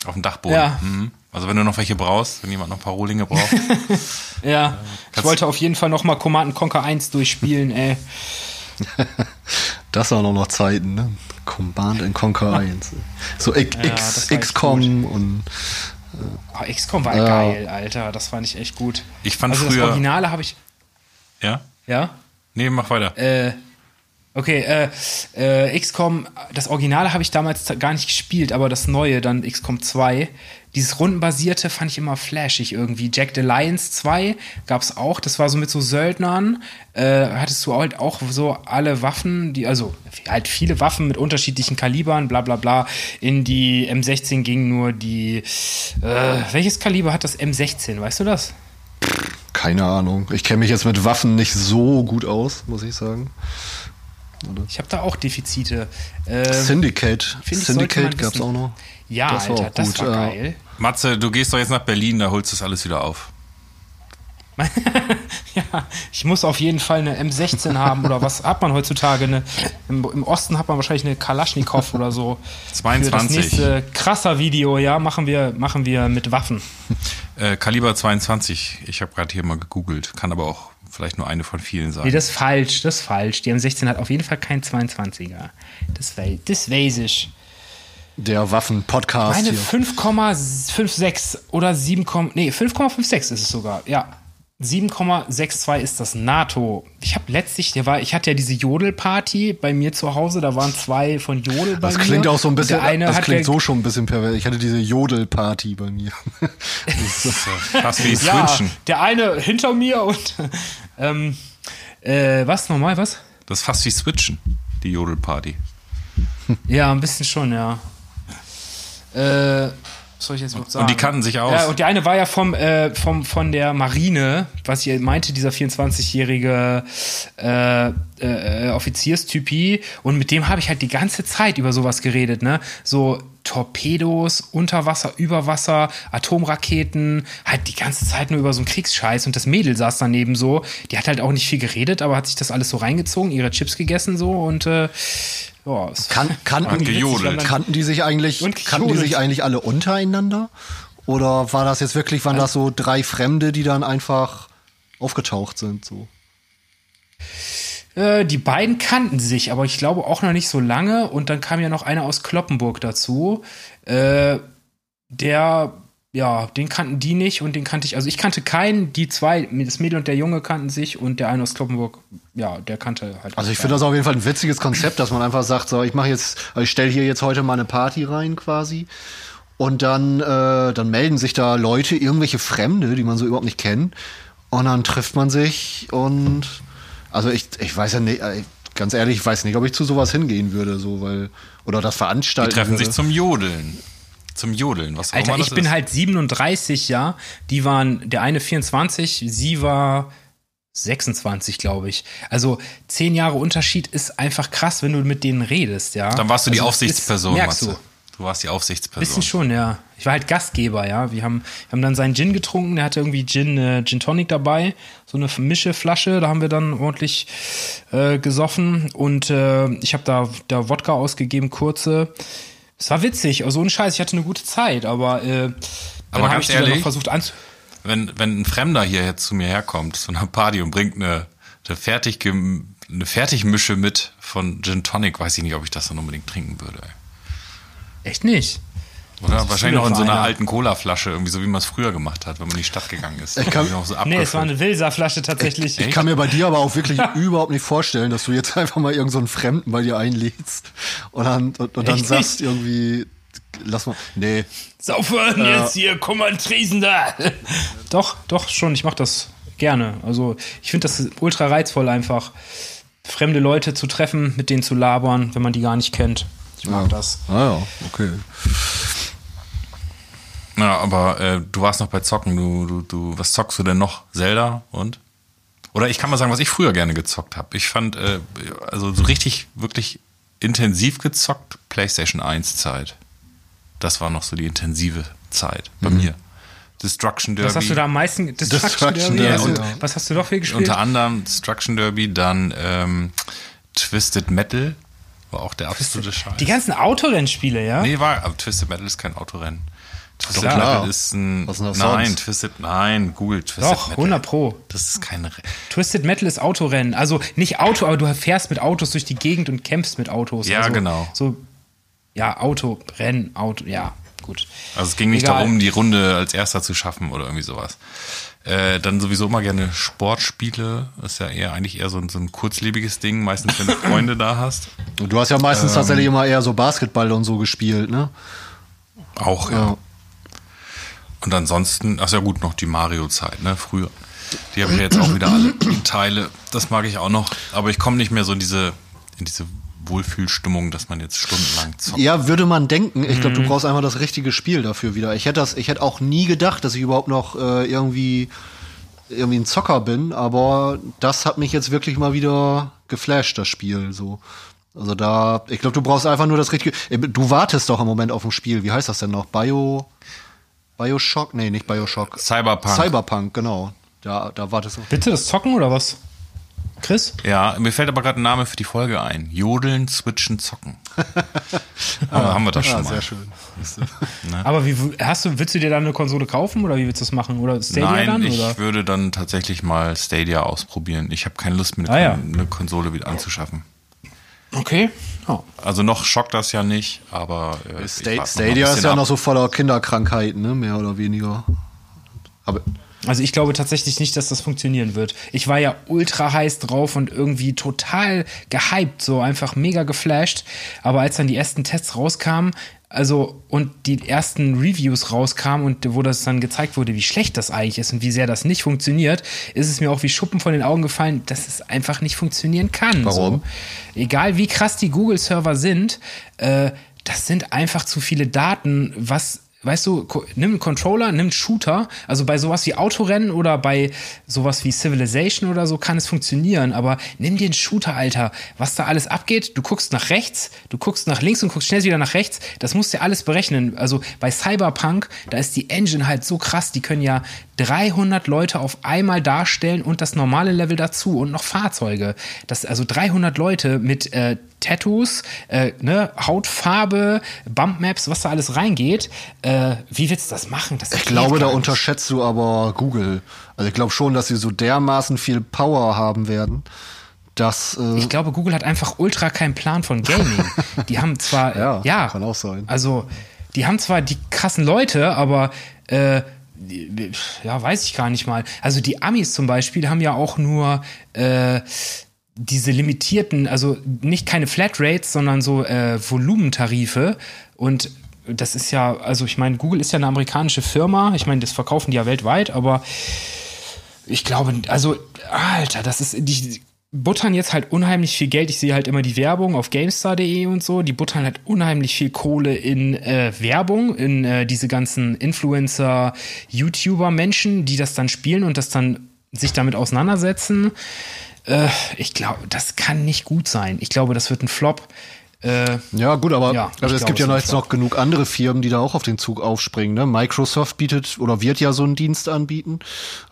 Auf dem Dachboden. Ja. Mhm. Also wenn du noch welche brauchst, wenn jemand noch ein paar Rohlinge braucht. [LAUGHS] Ja, ich wollte auf jeden Fall noch mal Command Conquer 1 durchspielen, ey. [LAUGHS] Das waren auch noch Zeiten, ne? Command and Conquer [LAUGHS] 1. So X, X, XCOM und Oh, XCOM war Ja. geil, Alter. Das fand ich echt gut. Ich fand also früher- das Originale habe ich. ja? Ja? Nee, mach weiter. Äh, okay, äh, äh, XCOM, das Originale habe ich damals gar nicht gespielt, aber das neue, dann XCOM 2, dieses rundenbasierte fand ich immer flashig irgendwie. Jack the Lions 2 gab es auch, das war so mit so Söldnern, äh, hattest du halt auch so alle Waffen, die, also halt viele Waffen mit unterschiedlichen Kalibern, bla bla bla. In die M16 ging nur die, äh, welches Kaliber hat das M16, weißt du das? keine Ahnung. Ich kenne mich jetzt mit Waffen nicht so gut aus, muss ich sagen. Ich habe da auch Defizite. Äh, Syndicate. Syndicate gab's wissen. auch noch. Ja, das war Alter, auch das gut, war geil. Matze, du gehst doch jetzt nach Berlin, da holst du das alles wieder auf. [LAUGHS] ja, ich muss auf jeden Fall eine M16 haben oder was hat man heutzutage? Eine, im, Im Osten hat man wahrscheinlich eine Kalaschnikow oder so. Für 22. das nächste krasser Video, ja, machen wir, machen wir mit Waffen. [LAUGHS] Äh, Kaliber 22, ich habe gerade hier mal gegoogelt, kann aber auch vielleicht nur eine von vielen sein. Nee, das ist falsch, das ist falsch. Die M16 hat auf jeden Fall keinen 22er. Das, das weiß ich. Der Waffen-Podcast Meine hier. 5,56 oder 7, nee, 5,56 ist es sogar, ja. 7,62 ist das NATO. Ich habe letztlich, der war, ich hatte ja diese Jodelparty bei mir zu Hause, da waren zwei von Jodel bei Das mir. klingt auch so ein bisschen, Der eine das klingt so schon ein bisschen pervers. Ich hatte diese Jodelparty bei mir. [LAUGHS] [LAUGHS] Das ist Fast wie ja, Switchen. der eine hinter mir und [LAUGHS] ähm, äh, was nochmal, was? Das ist fast wie Switchen, die Jodelparty. Ja, ein bisschen schon, ja. Äh, was soll ich jetzt überhaupt sagen? Und die kannten sich aus. Ja, und der eine war ja vom, äh, vom, von der Marine, was ihr meinte, dieser 24-jährige äh, äh, Offizierstypi. Und mit dem habe ich halt die ganze Zeit über sowas geredet, ne? So Torpedos, Unterwasser, Überwasser, Atomraketen, halt die ganze Zeit nur über so einen Kriegsscheiß. Und das Mädel saß daneben so, die hat halt auch nicht viel geredet, aber hat sich das alles so reingezogen, ihre Chips gegessen so und äh, ja, es Kan kannten, gejodelt. kannten die sich eigentlich, kannten die sich eigentlich alle untereinander? Oder war das jetzt wirklich, waren das so drei Fremde, die dann einfach aufgetaucht sind? So. Äh, die beiden kannten sich, aber ich glaube auch noch nicht so lange. Und dann kam ja noch einer aus Kloppenburg dazu. Äh, der, ja, den kannten die nicht und den kannte ich. Also ich kannte keinen, die zwei, das Mädel und der Junge kannten sich und der eine aus Kloppenburg, ja, der kannte halt. Also ich finde das auf jeden Fall ein witziges Konzept, dass man einfach sagt, so ich mache jetzt, also ich stelle hier jetzt heute mal eine Party rein quasi. Und dann, äh, dann melden sich da Leute, irgendwelche Fremde, die man so überhaupt nicht kennt. Und dann trifft man sich und also ich, ich weiß ja nicht, äh, ganz ehrlich, ich weiß nicht, ob ich zu sowas hingehen würde, so, weil, oder das Die veranstalten treffen würde. sich zum Jodeln. Zum Jodeln, was Alter, ich bin ist. halt 37, ja. Die waren, der eine 24, sie war 26, glaube ich. Also zehn Jahre Unterschied ist einfach krass, wenn du mit denen redest, ja. Dann warst du die Also, das Aufsichtsperson, Ist, merkst du. Du warst die Aufsichtsperson. Bisschen schon, ja. Ich war halt Gastgeber, ja. Wir haben, wir haben dann seinen Gin getrunken, der hatte irgendwie Gin, äh, Gin Tonic dabei, so eine Mischeflasche, da haben wir dann ordentlich äh, gesoffen und äh, ich habe da, da Wodka ausgegeben, kurze. Es war witzig, also ohne Scheiß, ich hatte eine gute Zeit, aber äh, Aber habe ich die dann noch ehrlich, versucht anzu... wenn, wenn ein Fremder hier jetzt zu mir herkommt, zu einer Party und bringt eine, eine, fertig eine Fertigmische mit von Gin Tonic, weiß ich nicht, ob ich das dann unbedingt trinken würde. Ey. Echt nicht. Oder wahrscheinlich noch in so einer alten Cola-Flasche, irgendwie so wie man es früher gemacht hat, wenn man in die Stadt gegangen ist. Ich kann- so Nee, es war eine Wilsa-Flasche tatsächlich. Ich kann mir bei dir aber auch wirklich [LAUGHS] überhaupt nicht vorstellen, dass du jetzt einfach mal irgendeinen so einen Fremden bei dir einlädst und dann, und, und dann Echt sagst irgendwie, lass mal, nee, Saufen jetzt hier, komm mal Triesen da. Doch, doch, schon, ich mach das gerne. Also, ich finde das ultra reizvoll einfach, fremde Leute zu treffen, mit denen zu labern, wenn man die gar nicht kennt. Ich mag das. Ah ja, okay. Ja, aber äh, du warst noch bei Zocken. Du, du, du, was zockst du denn noch? Zelda und? Oder ich kann mal sagen, was ich früher gerne gezockt habe. Ich fand, äh, also so richtig, wirklich intensiv gezockt, PlayStation 1 Zeit. Das war noch so die intensive Zeit bei mir. Destruction Derby. Was hast du da am meisten? Destruction, Destruction Derby. Derby, Also, ja. was hast du noch viel gespielt? Unter anderem Destruction Derby, dann ähm, Twisted Metal, war auch der absolute Scheiß. die ganzen Autorennspiele, ja? Nee, war, aber Twisted Metal ist kein Autorennen. Twisted Doch, klar. Metal ist ein. Was denn das nein, sonst? Twisted, nein, Google Twisted Doch, Metal. 100 Pro. Das ist kein. Re Twisted Metal ist Autorennen. Also nicht Auto, aber du fährst mit Autos durch die Gegend und kämpfst mit Autos. Ja, also, genau. So, ja, Auto, Rennen, Auto, ja, gut. Also es ging nicht Egal. darum, die Runde als erster zu schaffen oder irgendwie sowas. Äh, dann sowieso immer gerne Sportspiele. Das ist ja eher eigentlich eher so ein, so ein kurzlebiges Ding, meistens wenn du [COUGHS] Freunde da hast. Du hast ja meistens tatsächlich immer eher so Basketball und so gespielt, ne? Auch, ja. Ja. Und ansonsten, ach ja gut, noch die Mario-Zeit, ne, früher. Die habe ich ja jetzt auch wieder alle, Teile. Das mag ich auch noch. Aber ich komme nicht mehr so in diese, in diese Wohlfühlstimmung, dass man jetzt stundenlang zockt. Ja, würde man denken. Ich glaube, Mhm. du brauchst einfach das richtige Spiel dafür wieder. Ich hätte das, ich hätte auch nie gedacht, dass ich überhaupt noch äh, irgendwie irgendwie ein Zocker bin, aber das hat mich jetzt wirklich mal wieder geflasht, das Spiel. So. Also da, ich glaube, du brauchst einfach nur das richtige. Äh, du wartest doch im Moment auf ein Spiel. Wie heißt das denn noch? Bio. Bioshock? Nee, nicht Bioshock. Cyberpunk. Cyberpunk, genau. Da, da wartest du. Bitte das Zocken oder was? Chris? Ja, mir fällt aber gerade ein Name für die Folge ein. Jodeln, switchen, zocken. [LAUGHS] aber haben wir das Ja, schon mal. sehr schön. [LAUGHS] Aber wie hast du, willst du dir dann eine Konsole kaufen oder wie willst du das machen? Oder Stadia Nein, dann? ich oder? würde dann tatsächlich mal Stadia ausprobieren. Ich habe keine Lust, mir eine, Ah, ja. eine Konsole wieder anzuschaffen. Okay. Ja. Also noch schockt das ja nicht, aber äh, ich Sta warte noch mal ein Stadia ist ja ab. noch so voller Kinderkrankheiten, ne? Mehr oder weniger. Aber Also ich glaube tatsächlich nicht, dass das funktionieren wird. Ich war ja ultra heiß drauf und irgendwie total gehypt, so einfach mega geflasht. Aber als dann die ersten Tests rauskamen, also und die ersten Reviews rauskamen und wo das dann gezeigt wurde, wie schlecht das eigentlich ist und wie sehr das nicht funktioniert, ist es mir auch wie Schuppen von den Augen gefallen, dass es einfach nicht funktionieren kann. Warum? So. Egal wie krass die Google-Server sind, äh, das sind einfach zu viele Daten, was weißt du, nimm einen Controller, nimm einen Shooter, also bei sowas wie Autorennen oder bei sowas wie Civilization oder so kann es funktionieren, aber nimm dir einen Shooter, Alter, was da alles abgeht, du guckst nach rechts, du guckst nach links und guckst schnell wieder nach rechts, das musst du ja alles berechnen. Also bei Cyberpunk, da ist die Engine halt so krass, die können ja 300 Leute auf einmal darstellen und das normale Level dazu und noch Fahrzeuge. Das also 300 Leute mit äh, Tattoos, äh, ne, Hautfarbe, Bumpmaps, was da alles reingeht. Äh, wie willst du das machen? Das ich glaube, da unterschätzt du aber Google. Also ich glaube schon, dass sie so dermaßen viel Power haben werden, dass äh, Ich glaube, Google hat einfach ultra keinen Plan von Gaming. [LAUGHS] Die haben zwar, Ja, ja, kann auch sein. Also, die haben zwar die krassen Leute, aber äh, ja, weiß ich gar nicht mal. Also die Amis zum Beispiel haben ja auch nur äh, diese limitierten, also nicht keine Flatrates, sondern so äh, Volumentarife und das ist ja, also ich meine, Google ist ja eine amerikanische Firma. Ich meine, das verkaufen die ja weltweit, aber ich glaube, also, Alter, das ist, die buttern jetzt halt unheimlich viel Geld. Ich sehe halt immer die Werbung auf GameStar.de und so. Die buttern halt unheimlich viel Kohle in äh, Werbung, in äh, diese ganzen Influencer, YouTuber, Menschen, die das dann spielen und das dann sich damit auseinandersetzen. Äh, ich glaube, das kann nicht gut sein. Ich glaube, das wird ein Flop. Äh, Ja, gut, aber Ja, also es gibt ja noch jetzt noch genug andere Firmen, die da auch auf den Zug aufspringen. Ne? Microsoft bietet oder wird ja so einen Dienst anbieten.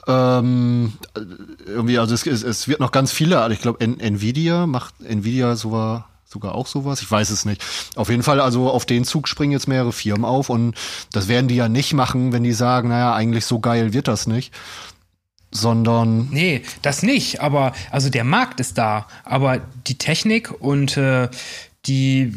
Ähm, äh, irgendwie, also es, es, es wird noch ganz viele, also ich glaube, Nvidia macht Nvidia sogar sogar auch sowas, ich weiß es nicht. Auf jeden Fall, also auf den Zug springen jetzt mehrere Firmen auf und das werden die ja nicht machen, wenn die sagen, naja, eigentlich so geil wird das nicht. Sondern Nee, das nicht, aber also der Markt ist da, aber die Technik und äh, die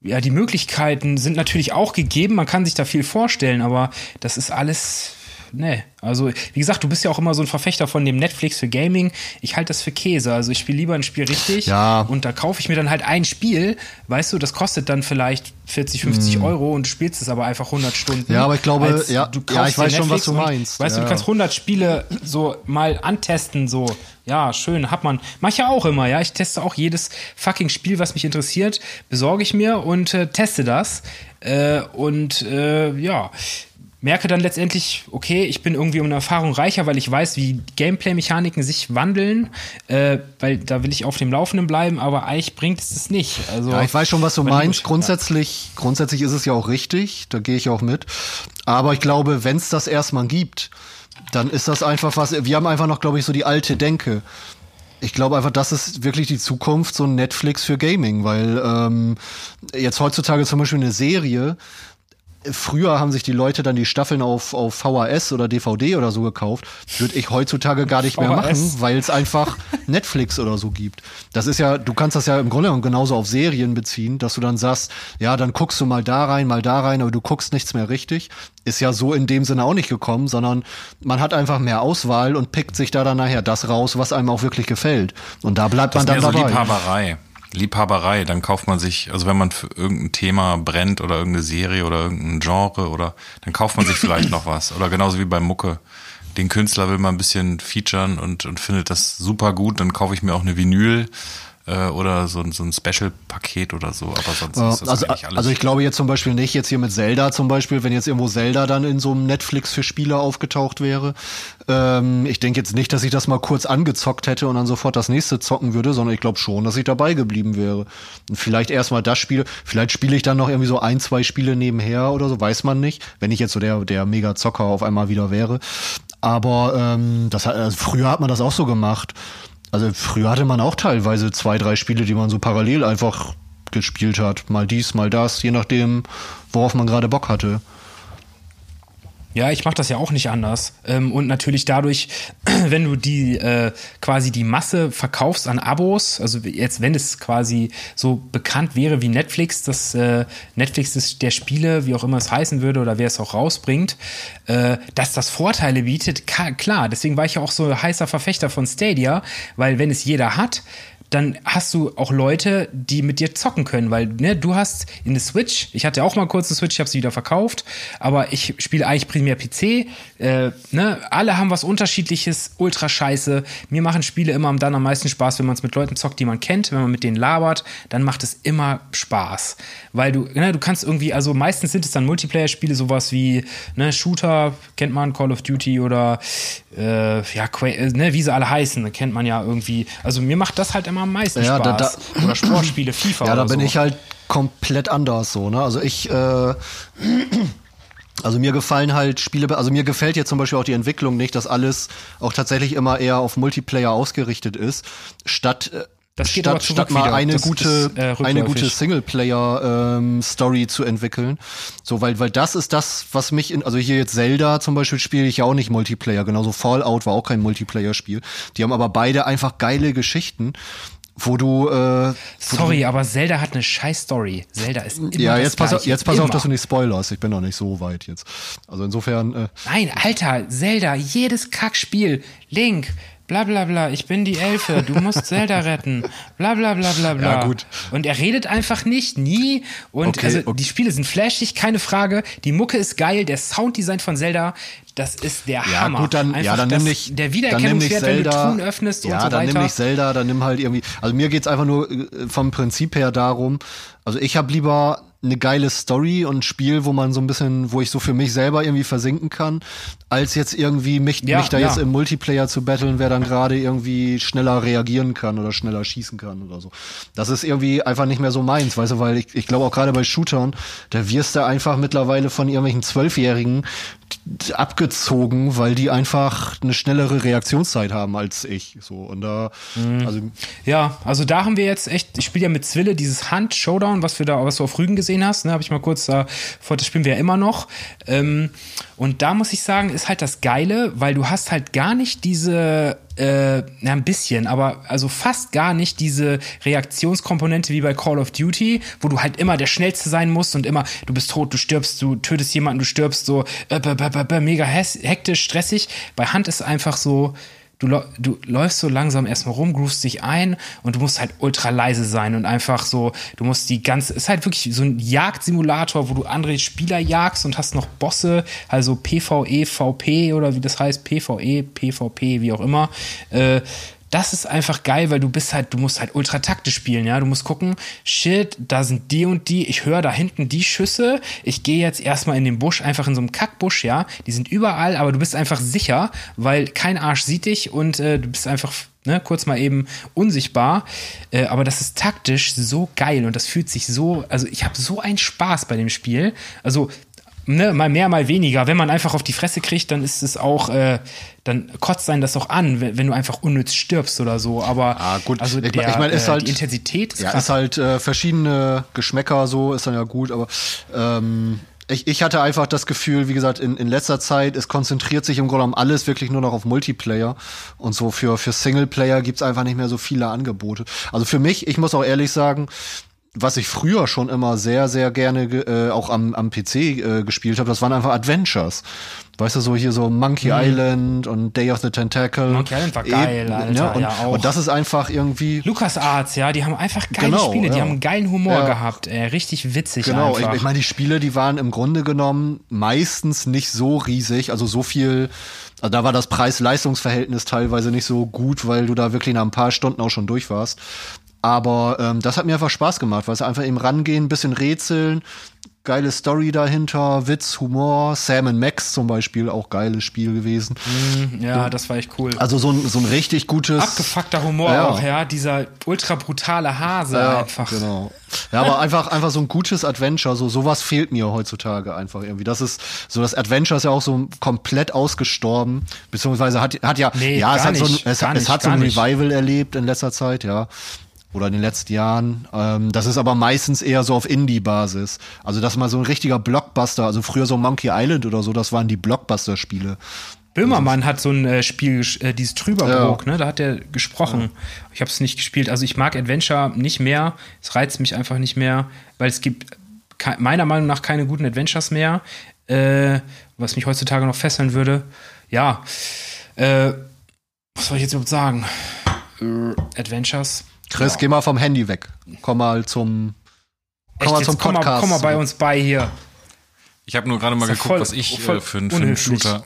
ja, die Möglichkeiten sind natürlich auch gegeben, man kann sich da viel vorstellen, aber das ist alles nee, also wie gesagt, du bist ja auch immer so ein Verfechter von dem Netflix für Gaming. Ich halte das für Käse, also ich spiele lieber ein Spiel richtig Ja. und da kaufe ich mir dann halt ein Spiel, weißt du, das kostet dann vielleicht 40, 50 Euro und du spielst es aber einfach 100 Stunden. Ja, aber ich glaube, ja, du ja, kaufst ich weiß schon, was du und, meinst. Weißt du, Ja. du kannst 100 Spiele so mal antesten, so. Ja, schön, hat man. Mach ich ja auch immer, ja. Ich teste auch jedes fucking Spiel, was mich interessiert, besorge ich mir und äh, teste das. Äh, und äh, ja, merke dann letztendlich, okay, ich bin irgendwie um eine Erfahrung reicher, weil ich weiß, wie Gameplay-Mechaniken sich wandeln, äh, weil da will ich auf dem Laufenden bleiben, aber eigentlich bringt es das nicht. Also, Ja, ich weiß schon, was du meinst. ja. Grundsätzlich, grundsätzlich ist es ja auch richtig, da gehe ich auch mit. Aber ich glaube, wenn es das erstmal gibt, dann ist das einfach was. Wir haben einfach noch, glaube ich, so die alte Denke. Ich glaube einfach, das ist wirklich die Zukunft, so ein Netflix für Gaming, weil ähm, jetzt heutzutage zum Beispiel eine Serie, Früher haben sich die Leute dann die Staffeln auf, auf VHS oder DVD oder so gekauft. Würde ich heutzutage gar nicht mehr VHS. machen, weil es einfach [LAUGHS] Netflix oder so gibt. Das ist ja, du kannst das ja im Grunde genommen genauso auf Serien beziehen, dass du dann sagst, ja, dann guckst du mal da rein, mal da rein, aber du guckst nichts mehr richtig. Ist ja so in dem Sinne auch nicht gekommen, sondern man hat einfach mehr Auswahl und pickt sich da dann nachher das raus, was einem auch wirklich gefällt. Und da bleibt Das man ist dann mehr so dabei. Liebhaberei. Liebhaberei, dann kauft man sich, also wenn man für irgendein Thema brennt oder irgendeine Serie oder irgendein Genre oder dann kauft man sich vielleicht noch was. Oder genauso wie bei Mucke. Den Künstler will man ein bisschen featuren und, und findet das super gut, dann kaufe ich mir auch eine Vinyl. Äh, oder so, so ein Special-Paket oder so, aber sonst Ja, ist das also, eigentlich alles. also ich glaube jetzt zum Beispiel nicht, jetzt hier mit Zelda zum Beispiel, wenn jetzt irgendwo Zelda dann in so einem Netflix für Spieler aufgetaucht wäre. Ähm, ich denke jetzt nicht, dass ich das mal kurz angezockt hätte und dann sofort das nächste zocken würde, sondern ich glaube schon, dass ich dabei geblieben wäre. Und vielleicht erstmal das Spiel, vielleicht spiele ich dann noch irgendwie so ein, zwei Spiele nebenher oder so, weiß man nicht, wenn ich jetzt so der, der Mega-Zocker auf einmal wieder wäre. Aber ähm, das hat, also früher hat man das auch so gemacht. Also früher hatte man auch teilweise zwei, drei Spiele, die man so parallel einfach gespielt hat. Mal dies, mal das, je nachdem, worauf man gerade Bock hatte. Ja, ich mache das ja auch nicht anders. Ähm, und natürlich dadurch, [CLEARS THROAT] wenn du die äh, quasi die Masse verkaufst an Abos, also jetzt, wenn es quasi so bekannt wäre wie Netflix, dass äh, Netflix ist der Spiele, wie auch immer es heißen würde, oder wer es auch rausbringt, äh, dass das Vorteile bietet, klar. Deswegen war ich ja auch so heißer Verfechter von Stadia, weil wenn es jeder hat, dann hast du auch Leute, die mit dir zocken können, weil ne, du hast in der Switch, ich hatte auch mal kurz eine Switch, ich habe sie wieder verkauft, aber ich spiele eigentlich primär PC. Äh, ne, alle haben was Unterschiedliches, ultra scheiße. Mir machen Spiele immer dann am meisten Spaß, wenn man es mit Leuten zockt, die man kennt, wenn man mit denen labert, dann macht es immer Spaß, weil du, ne, du kannst irgendwie, also meistens sind es dann Multiplayer-Spiele, sowas wie ne, Shooter kennt man, Call of Duty oder äh, ja, äh, ne, wie sie alle heißen, kennt man ja irgendwie. Also mir macht das halt immer am meisten Ja, da- Spaß. oder Sportspiele, FIFA Ja, da bin so. ich halt komplett anders so, ne? Also ich, äh, [CLEARS THROAT] also mir gefallen halt Spiele, also mir gefällt jetzt zum Beispiel auch die Entwicklung nicht, dass alles auch tatsächlich immer eher auf Multiplayer ausgerichtet ist, statt äh, Das geht aber statt, zurück statt mal wieder. eine Das gute ist, äh, eine gute Singleplayer ähm, Story zu entwickeln so weil weil das ist das was mich in, also hier jetzt Zelda zum Beispiel spiele ich ja auch nicht Multiplayer genauso Fallout war auch kein Multiplayer Spiel die haben aber beide einfach geile Geschichten wo du äh, Sorry, aber Zelda hat eine scheiß Story. Zelda ist immer ja, jetzt pass, auf, jetzt pass auf, Immer. dass du nicht spoilerst. Ich bin noch nicht so weit jetzt. Also insofern, äh, Nein, Alter, Zelda, jedes Kackspiel. Link, bla bla bla, ich bin die Elfe, du musst Zelda [LAUGHS] retten. Bla bla bla bla bla. Ja, gut. Und er redet einfach nicht, nie. Und Okay, also okay. die Spiele sind flashig, keine Frage. Die Mucke ist geil, der Sounddesign von Zelda, das ist der ja Hammer. gut, dann, Einfach ja, dann das, nimm nicht, Der dann Wiedererkennungswert, wenn du Truhen öffnest ja, und so dann weiter. nimm nicht Zelda, dann nimm halt irgendwie, also mir geht's einfach nur äh, vom Prinzip her darum, also ich habe lieber eine geile Story und ein Spiel, wo man so ein bisschen, wo ich so für mich selber irgendwie versinken kann, als jetzt irgendwie mich, Ja, mich da ja. jetzt im Multiplayer zu battlen, wer dann gerade irgendwie schneller reagieren kann oder schneller schießen kann oder so. Das ist irgendwie einfach nicht mehr so meins, weißt du, weil ich, ich glaube auch gerade bei Shootern, da wirst du einfach mittlerweile von irgendwelchen Zwölfjährigen abgezogen, weil die einfach eine schnellere Reaktionszeit haben als ich. So und da, Mhm. also Ja, also da haben wir jetzt echt, ich spiele ja mit Zwille dieses Hand Showdown, was wir da, was du auf Rügen gesehen hast, ne, habe ich mal kurz da, vor, das spielen wir ja immer noch. Ähm, und da muss ich sagen, ist halt das Geile, weil du hast halt gar nicht diese, äh, na ein bisschen, aber also fast gar nicht diese Reaktionskomponente wie bei Call of Duty, wo du halt immer der Schnellste sein musst und immer, du bist tot, du stirbst, du tötest jemanden, du stirbst so, äh, mega hektisch, stressig. Bei Hand ist einfach so, du, du läufst so langsam erstmal rum, groovst dich ein und du musst halt ultra leise sein und einfach so, du musst die ganze, ist halt wirklich so ein Jagdsimulator, wo du andere Spieler jagst und hast noch Bosse, also PvE, VP oder wie das heißt, PvE, PvP, wie auch immer. Äh, das ist einfach geil, weil du bist halt, du musst halt ultra taktisch spielen, ja. Du musst gucken, shit, da sind die und die, ich höre da hinten die Schüsse, ich gehe jetzt erstmal in den Busch, einfach in so einem Kackbusch, ja. Die sind überall, aber du bist einfach sicher, weil kein Arsch sieht dich und äh, du bist einfach, ne, kurz mal eben unsichtbar. Äh, aber das ist taktisch so geil und das fühlt sich so, also ich habe so einen Spaß bei dem Spiel. Also ne, mal mehr, mal weniger. Wenn man einfach auf die Fresse kriegt, dann ist es auch, äh, dann kotzt sein das auch an, wenn, wenn du einfach unnütz stirbst oder so. Aber Ah, gut. also Ich- der, ich mein, ist äh, halt- die Intensität ist ja, krass. ist halt äh, verschiedene Geschmäcker so, ist dann ja gut, aber ähm, ich, ich hatte einfach das Gefühl, wie gesagt, in, in letzter Zeit, es konzentriert sich im Grunde genommen alles wirklich nur noch auf Multiplayer. Und so für, für Singleplayer gibt's einfach nicht mehr so viele Angebote. Also für mich, ich muss auch ehrlich sagen, was ich früher schon immer sehr, sehr gerne ge- äh, auch am, am PC äh, gespielt habe, das waren einfach Adventures. Weißt du, so hier so Monkey Island und Day of the Tentacle. Mhm. Monkey Island war geil, Eben, Alter, ne? und, ja, auch. und das ist einfach irgendwie. LucasArts, ja, die haben einfach geile Genau, Spiele, die ja. haben einen geilen Humor Ja. gehabt, äh, richtig witzig Genau, ich, einfach. ich meine, die Spiele, die waren im Grunde genommen meistens nicht so riesig, also so viel, also da war das Preis-Leistungs-Verhältnis teilweise nicht so gut, weil du da wirklich nach ein paar Stunden auch schon durch warst. Aber ähm, das hat mir einfach Spaß gemacht, weil es einfach eben rangehen, bisschen rätseln, geile Story dahinter, Witz, Humor, Sam Max zum Beispiel, auch geiles Spiel gewesen. Ja, das war echt cool. Also so ein, so ein richtig gutes. Abgefuckter Humor Ja. auch, ja. Dieser ultra brutale Hase ja, einfach. Genau. Ja, aber einfach, einfach so ein gutes Adventure, so sowas fehlt mir heutzutage einfach irgendwie. Das ist so das Adventure ist ja auch so komplett ausgestorben, beziehungsweise hat hat ja Nee, ja es hat so ein, nicht, es, nicht, hat so ein nicht. Revival erlebt in letzter Zeit, ja. Oder in den letzten Jahren. Ähm, das ist aber meistens eher so auf Indie-Basis. Also das mal so ein richtiger Blockbuster, also früher so Monkey Island oder so, das waren die Blockbuster-Spiele. Böhmermann hat so ein äh, Spiel, äh, dieses Trüberbrook, ne? Da hat er gesprochen. Ich habe es nicht gespielt. Also ich mag Adventure nicht mehr. Es reizt mich einfach nicht mehr, weil es gibt meiner Meinung nach keine guten Adventures mehr. Äh, was mich heutzutage noch fesseln würde. Ja. Äh, was soll ich jetzt überhaupt sagen? Äh, Adventures. Chris, geh mal vom Handy weg. Komm mal zum komm mal Echt, zum jetzt komm mal, Podcast. komm mal bei uns bei hier. Ich habe nur gerade mal ja geguckt, voll- was ich voll äh, für, einen- für einen. Shooter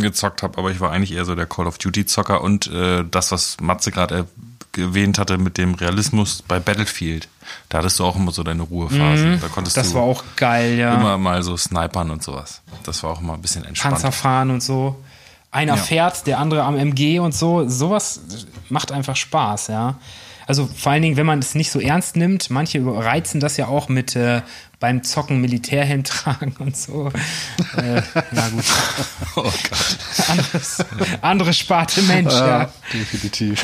gezockt habe, aber ich war eigentlich eher so der Call of Duty Zocker und äh, das, was Matze gerade erwähnt hatte mit dem Realismus bei Battlefield, da hattest du auch immer so deine Ruhephase. Da konntest Mhm. Das du war auch geil, ja. immer mal so snipern und sowas. Das war auch immer ein bisschen entspannt. Panzer fahren und so. Einer Ja. fährt, der andere am MG und so. Sowas macht einfach Spaß, ja. Also vor allen Dingen, wenn man es nicht so ernst nimmt, manche reizen das ja auch mit äh, beim Zocken Militärhelm tragen [LAUGHS] und so. äh, na gut. [LAUGHS] Oh Gott. Anderes, andere Sparte Mensch, ja. Definitiv.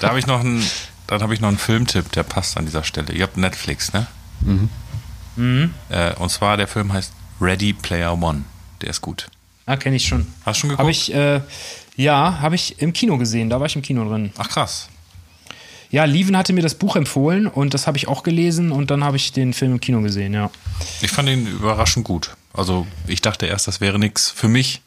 Da habe ich noch einen, dann habe ich noch einen Filmtipp, der passt an dieser Stelle. Ihr habt Netflix, ne? Mhm. Äh, und zwar der Film heißt Ready Player One. Der ist gut. Ah, kenne ich schon. Hast du schon geguckt? Habe ich, äh, ja, habe ich im Kino gesehen. Da war ich im Kino drin. Ach krass. Ja, Lieven hatte mir das Buch empfohlen und das habe ich auch gelesen und dann habe ich den Film im Kino gesehen, ja. Ich fand ihn überraschend gut. Also ich dachte erst, das wäre nichts für mich,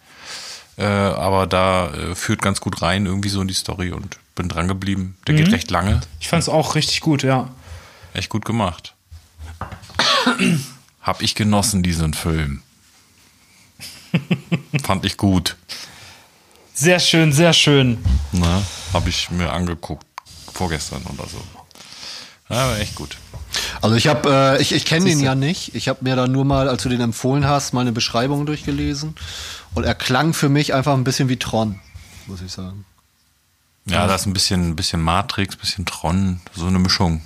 äh, aber da äh, führt ganz gut rein irgendwie so in die Story und bin dran geblieben. Der Mhm. geht recht lange, Ich fand es auch richtig gut, ja. echt gut gemacht. [COUGHS] Hab ich genossen diesen Film. [LAUGHS] Fand ich gut. Sehr schön, sehr schön. Ne? Hab ich mir angeguckt vorgestern oder so. Ja, aber echt gut. Also ich habe, äh, ich, ich kenne den ja nicht. Ich habe mir da nur mal, als du den empfohlen hast, mal eine Beschreibung durchgelesen. Und er klang für mich einfach ein bisschen wie Tron, muss ich sagen. Ja, da ist ein bisschen, ein bisschen Matrix, ein bisschen Tron, so eine Mischung.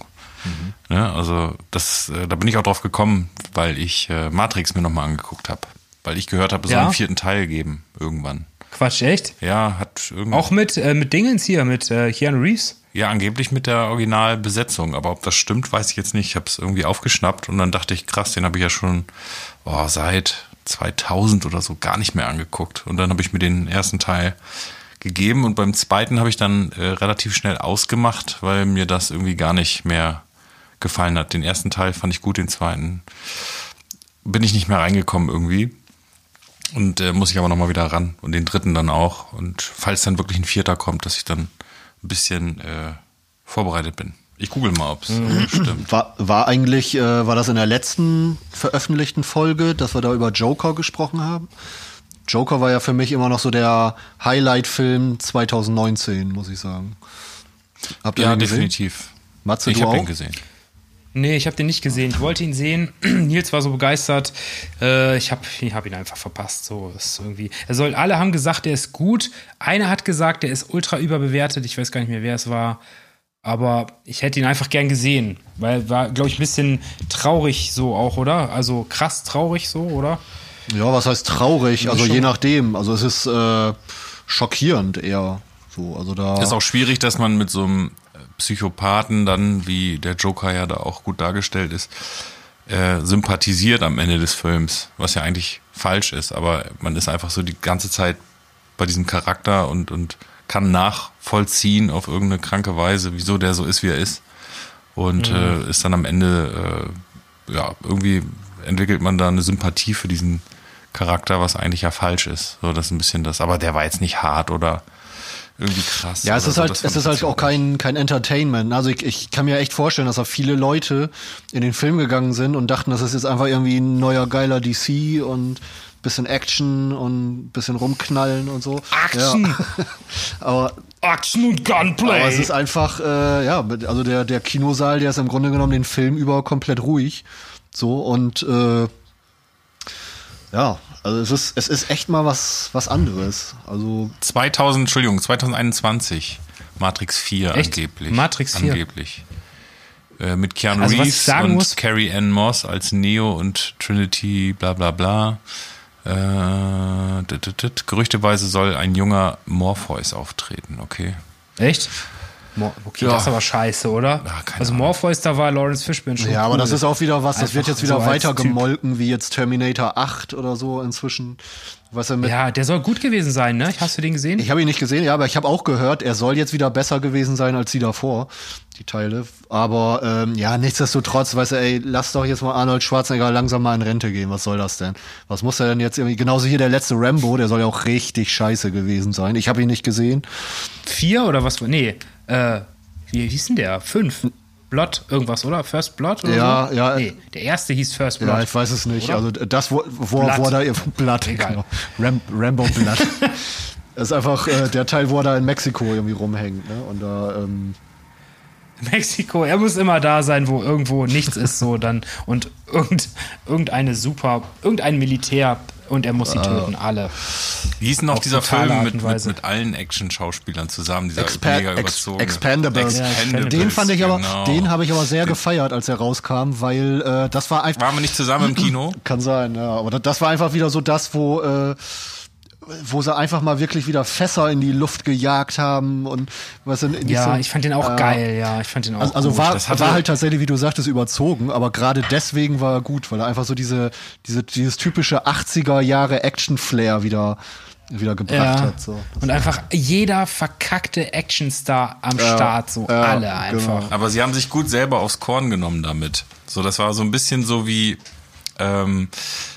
Ne, also das, äh, da bin ich auch drauf gekommen, weil ich äh, Matrix mir nochmal angeguckt habe. Weil ich gehört habe, es soll Ja? einen vierten Teil geben, irgendwann. Quatsch, echt? Ja, hat irgendwie. Auch mit, äh, mit Dingens hier, mit äh, Keanu Reeves? Ja, angeblich mit der Originalbesetzung. Aber ob das stimmt, weiß ich jetzt nicht. Ich habe es irgendwie aufgeschnappt und dann dachte ich, krass, den habe ich ja schon oh, seit 2000 oder so gar nicht mehr angeguckt. Und dann habe ich mir den ersten Teil gegeben und beim zweiten habe ich dann äh, relativ schnell ausgemacht, weil mir das irgendwie gar nicht mehr gefallen hat. Den ersten Teil fand ich gut, den zweiten bin ich nicht mehr reingekommen irgendwie. Und äh, muss ich aber nochmal wieder ran. Und den dritten dann auch. Und falls dann wirklich ein vierter kommt, dass ich dann ein bisschen äh, vorbereitet bin. Ich google mal, ob es [LAUGHS] stimmt. War, war eigentlich, äh, war das in der letzten veröffentlichten Folge, dass wir da über Joker gesprochen haben? Joker war ja für mich immer noch so der Highlight-Film 2019, muss ich sagen. Habt ihr Ja, den gesehen? definitiv. Matze, ich habe den gesehen. Nee, ich habe den nicht gesehen. Ich wollte ihn sehen. [CLEARS THROAT] Nils war so begeistert. Äh, ich habe ich hab ihn einfach verpasst. So ist irgendwie. Er soll. Alle haben gesagt, der ist gut. Einer hat gesagt, der ist ultra überbewertet. Ich weiß gar nicht mehr, wer es war. Aber ich hätte ihn einfach gern gesehen, weil war, glaube ich, ein bisschen traurig so auch, oder? Also krass traurig so, oder? Ja, was heißt traurig? Also je nachdem. Also es ist äh, schockierend eher. So, also da. Ist auch schwierig, dass man mit so einem Psychopathen dann, wie der Joker ja da auch gut dargestellt ist, äh, sympathisiert am Ende des Films, was ja eigentlich falsch ist, aber man ist einfach so die ganze Zeit bei diesem Charakter und, und kann nachvollziehen auf irgendeine kranke Weise, wieso der so ist, wie er ist. Und äh, ist dann am Ende, äh, ja, irgendwie entwickelt man da eine Sympathie für diesen Charakter, was eigentlich ja falsch ist. So, das ist ein bisschen das. Aber der war jetzt nicht hart oder irgendwie krass. Ja, es ist so. halt, Das es ist halt auch kein, kein Entertainment. Also ich, ich kann mir echt vorstellen, dass da viele Leute in den Film gegangen sind und dachten, das ist jetzt einfach irgendwie ein neuer geiler DC und bisschen Action und bisschen rumknallen und so. Action! Ja. [LAUGHS] Aber Action und Gunplay. Aber es ist einfach, äh, ja, also der, der Kinosaal, der ist im Grunde genommen den Film über komplett ruhig. So und äh, ja, also es ist, es ist echt mal was, was anderes. Also 2000, Entschuldigung, 2021. Matrix 4 Echt? angeblich. Matrix 4? Angeblich. Äh, mit Keanu Also, Reeves sagen und muss- Carrie Ann Moss als Neo und Trinity, bla bla bla. Äh, dit, dit, dit. Gerüchteweise soll ein junger Morpheus auftreten, okay. Echt? Okay, Ja. das ist aber scheiße, oder? Ja, keine also. Morpheus, da war Lawrence Fishburne schon ja, aber cool. das ist auch wieder was, das wird Einfach jetzt wieder so weiter Typ. gemolken, wie jetzt Terminator 8 oder so inzwischen. Was er mit Ja, der soll gut gewesen sein, ne? Hast du den gesehen? Ich habe ihn nicht gesehen, ja, aber ich habe auch gehört, er soll jetzt wieder besser gewesen sein als die davor, die Teile. Aber ähm, ja, nichtsdestotrotz, weißt du, ey, lass doch jetzt mal Arnold Schwarzenegger langsam mal in Rente gehen. Was soll das denn? Was muss er denn jetzt irgendwie? Genauso hier der letzte Rambo, der soll ja auch richtig scheiße gewesen sein. Ich habe ihn nicht gesehen. Vier oder was? Nee, äh, wie hieß denn der? Fünf. Blood, irgendwas, oder? First Blood oder Ja, so? ja. Nee, der erste hieß First Blood. Ja, ich weiß es nicht. Oder? Also das, wo, wo, Blood. wo er da ihr Blatt, Egal. genau. Ram, Rambo Blatt. [LAUGHS] das ist einfach äh, der Teil, wo er da in Mexiko irgendwie rumhängt, ne? Und da, ähm, Mexiko, er muss immer da sein, wo irgendwo nichts ist, so dann und irgend, irgendeine super, irgendein Militär und er muss sie töten, alle. Wie hieß denn noch Auf dieser Film mit, mit, mit allen Action-Schauspielern zusammen, dieser Expa mega Ex überzogene. Expendables. Expendables, Den fand ich aber, genau. den habe ich aber sehr gefeiert, als er rauskam, weil äh, das war einfach. Waren wir nicht zusammen im Kino? Kann sein, ja. Aber das, das war einfach wieder so das, wo, äh, wo sie einfach mal wirklich wieder Fässer in die Luft gejagt haben und was in, in Ja, so- ich fand den auch äh, geil, ja, ich fand den auch Also, also gut. war, Das hatte- war halt tatsächlich, wie du sagtest, überzogen, aber gerade deswegen war er gut, weil er einfach so diese, diese dieses typische 80er Jahre Action-Flair wieder, wieder gebracht ja. hat. So. Und einfach jeder verkackte Actionstar am Start, so ja, alle genau. einfach. Aber sie haben sich gut selber aufs Korn genommen damit. So, das war so ein bisschen so wie ähm,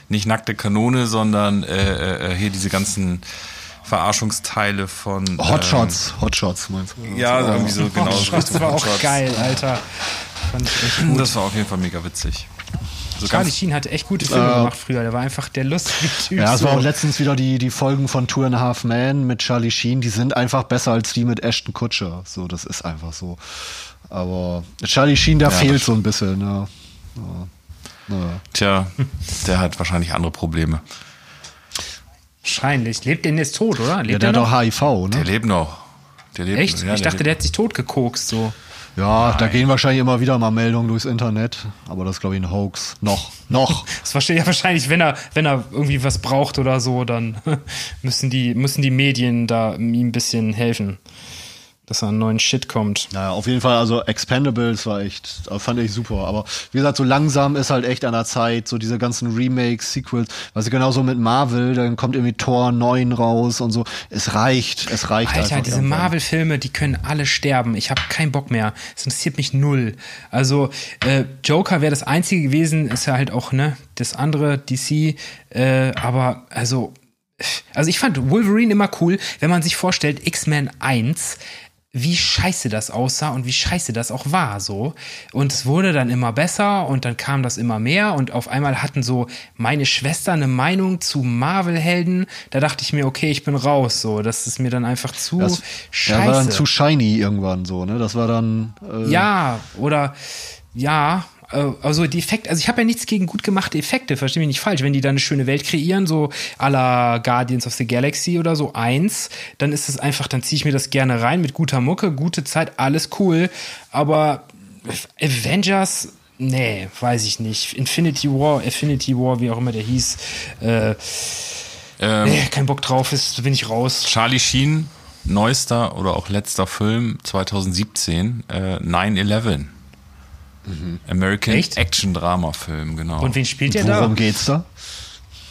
nicht nackte Kanone, sondern äh, äh, hier diese ganzen Verarschungsteile von ähm, Hotshots, Hotshots meinst du? Ja, irgendwie so genau. Das war auch Hotshots. geil, Alter. Fand ich echt gut. Das war auf jeden Fall mega witzig. So Charlie Sheen hatte echt gute Filme gemacht früher. Der war einfach der lustige Typ. Ja, es so. war auch letztens wieder die, die Folgen von Two and a Half Men mit Charlie Sheen, die sind einfach besser als die mit Ashton Kutcher. So, das ist einfach so. Aber Charlie Sheen, der fehlt so ein bisschen, ja. ja. Ja. tja, der hat wahrscheinlich andere Probleme. Wahrscheinlich. Lebt der denn jetzt tot, oder? Ja, Lebt der der hat noch? doch HIV, Der ne? lebt noch. Der lebt, Echt? Ja, ich dachte, lebt. der hat sich tot gekokst, so. Ja, da gehen wahrscheinlich immer wieder mal Meldungen durchs Internet. Aber das ist, glaube ich, ein Hoax. Noch. Noch. [LAUGHS] Das verstehe ich ja wahrscheinlich, wenn er, wenn er irgendwie was braucht oder so, dann [LAUGHS] müssen die, müssen die Medien da ihm ein bisschen helfen, dass er an neuen Shit kommt. Naja, auf jeden Fall, also Expendables war echt, fand ich super. Aber wie gesagt, so langsam ist halt echt an der Zeit, so diese ganzen Remakes, Sequels, was ich genauso mit Marvel, dann kommt irgendwie Tor 9 raus und so. Es reicht, es reicht Alter, einfach. diese. Marvel-Filme, die können alle sterben. Ich habe keinen Bock mehr. Es interessiert mich null. Also, äh, Joker wäre das einzige gewesen, ist ja halt auch, ne, das andere DC, äh, aber also, also ich fand Wolverine immer cool, wenn man sich vorstellt, X-Men 1, wie scheiße das aussah und wie scheiße das auch war, so. Und es wurde dann immer besser und dann kam das immer mehr und auf einmal hatten so meine Schwester eine Meinung zu Marvel-Helden. Da dachte ich mir, okay, ich bin raus, so. Das ist mir dann einfach zu Das, scheiße. ja, war dann zu shiny irgendwann so, ne? Das war dann. Äh, Ja, oder ja, also die Effekte, also ich habe ja nichts gegen gut gemachte Effekte, verstehe mich nicht falsch. Wenn die da eine schöne Welt kreieren, so à la Guardians of the Galaxy oder so eins, dann ist es einfach, dann ziehe ich mir das gerne rein mit guter Mucke, gute Zeit, alles cool. Aber Avengers, nee, weiß ich nicht. Infinity War, Affinity War, wie auch immer der hieß, äh, Ähm, nee, kein Bock drauf ist, bin ich raus. Charlie Sheen, neuester oder auch letzter Film 2017, äh, 9-11. American Echt? Action Drama Film, genau. Und wen spielt der da? Worum geht's da?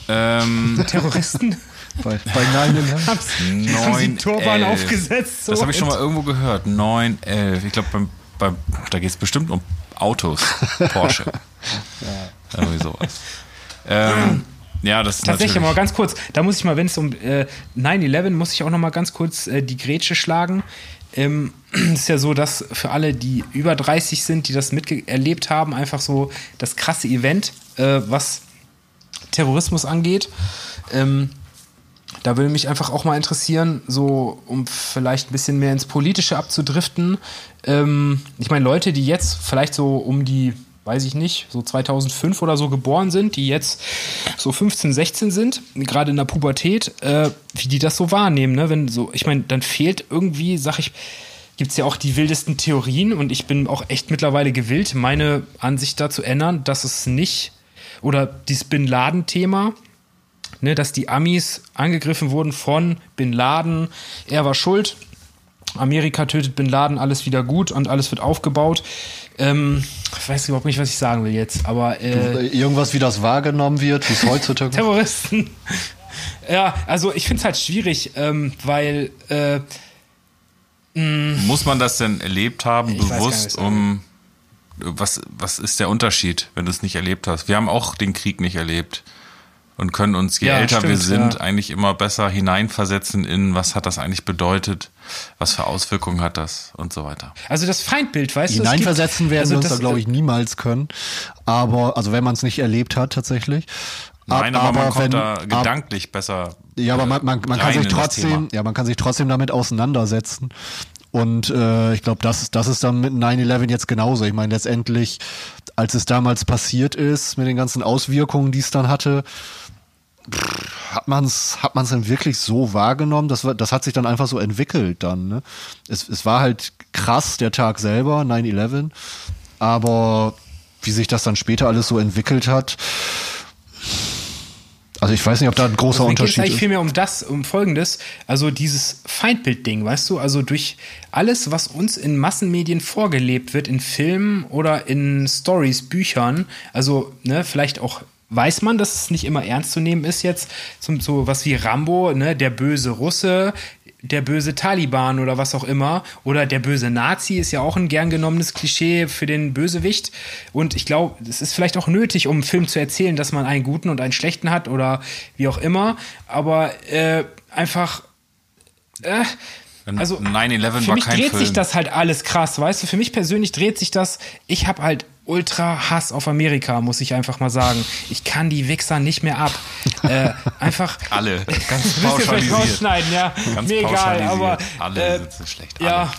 ähm, [LAUGHS] Terroristen? Bei, bei 9 Haben sie Turban 9-11. aufgesetzt? So Das habe ich schon mal irgendwo gehört. 9-11. Ich glaube, beim, beim, da geht es bestimmt um Autos. [LAUGHS] Porsche. Irgendwie sowas. Ähm, ja, das ist Tatsächlich, aber mal natürlich. ganz kurz, da muss ich mal, wenn es um äh, 9-11, muss ich auch noch mal ganz kurz äh, die Grätsche schlagen. Ähm, [CLEARS THROAT] ist ja so, dass für alle, die über 30 sind, die das miterlebt haben, einfach so das krasse Event, äh, was Terrorismus angeht. Ähm, da würde mich einfach auch mal interessieren, so um vielleicht ein bisschen mehr ins Politische abzudriften. Ähm, ich meine, Leute, die jetzt vielleicht so um die, weiß ich nicht, so 2005 oder so geboren sind, die jetzt so 15, 16 sind, gerade in der Pubertät, äh, wie die das so wahrnehmen, ne? Wenn so, ich meine, dann fehlt irgendwie, sag ich, gibt es ja auch die wildesten Theorien und ich bin auch echt mittlerweile gewillt, meine Ansicht dazu ändern, dass es nicht, oder dieses Bin Laden-Thema, ne, dass die Amis angegriffen wurden von Bin Laden, er war schuld, Amerika tötet Bin Laden, alles wieder gut und alles wird aufgebaut. Ähm, ich weiß überhaupt nicht, was ich sagen will jetzt, aber äh, Irgendwas, wie das wahrgenommen wird, wie es heutzutage. [LAUGHS] Terroristen. ja, also ich finde es halt schwierig, ähm, weil äh, Muss man das denn erlebt haben, Ich weiß gar bewusst, nicht, um was, was ist der Unterschied, wenn du es nicht erlebt hast? Wir haben auch den Krieg nicht erlebt und können uns, je Ja, älter wir stimmt, sind, ja. eigentlich immer besser hineinversetzen in, was hat das eigentlich bedeutet, was für Auswirkungen hat das und so weiter. also das Feindbild, weißt du, Hineinversetzen werden also wir uns das, da, glaube ich, niemals können. Aber, also wenn man es nicht erlebt hat, tatsächlich. Nein, aber, man kommt wenn- da ab- gedanklich besser. Ja, aber man, man, man kann sich trotzdem, ja, man kann sich trotzdem damit auseinandersetzen. Und äh, ich glaube, das, ist- das ist dann mit 9-11 jetzt genauso. Ich meine, letztendlich, als es damals passiert ist, mit den ganzen Auswirkungen, die es dann hatte, pff, hat man es hat man's denn wirklich so wahrgenommen? Das, war, das hat sich dann einfach so entwickelt dann. Ne? Es, es war halt krass, der Tag selber, 9-11. Aber wie sich das dann später alles so entwickelt hat, also ich weiß nicht, ob da ein großer Also mir geht es Unterschied eigentlich ist. vielmehr um das, um Folgendes, also dieses Feindbild-Ding, weißt du, also durch alles, was uns in Massenmedien vorgelebt wird, in Filmen oder in Stories, Büchern, also ne, vielleicht auch weiß man, dass es nicht immer ernst zu nehmen ist jetzt, zum, so was wie Rambo, ne, der böse Russe, der böse Taliban oder was auch immer oder der böse Nazi ist ja auch ein gern genommenes Klischee für den Bösewicht und ich glaube, es ist vielleicht auch nötig, um einen Film zu erzählen, dass man einen guten und einen schlechten hat oder wie auch immer, aber äh, einfach äh, also 9/11 für war mich kein dreht Film. sich das halt alles krass, weißt du? Für mich persönlich dreht sich das. Ich habe halt ultra Hass auf Amerika, muss ich einfach mal sagen. Ich kann die Wichser nicht mehr ab. äh, [LAUGHS] einfach Alle. [LAUGHS] Ganz pauschalisiert. rausschneiden, ja. Ganz Mir egal, aber alle äh, sitzen schlecht. ja. Alle.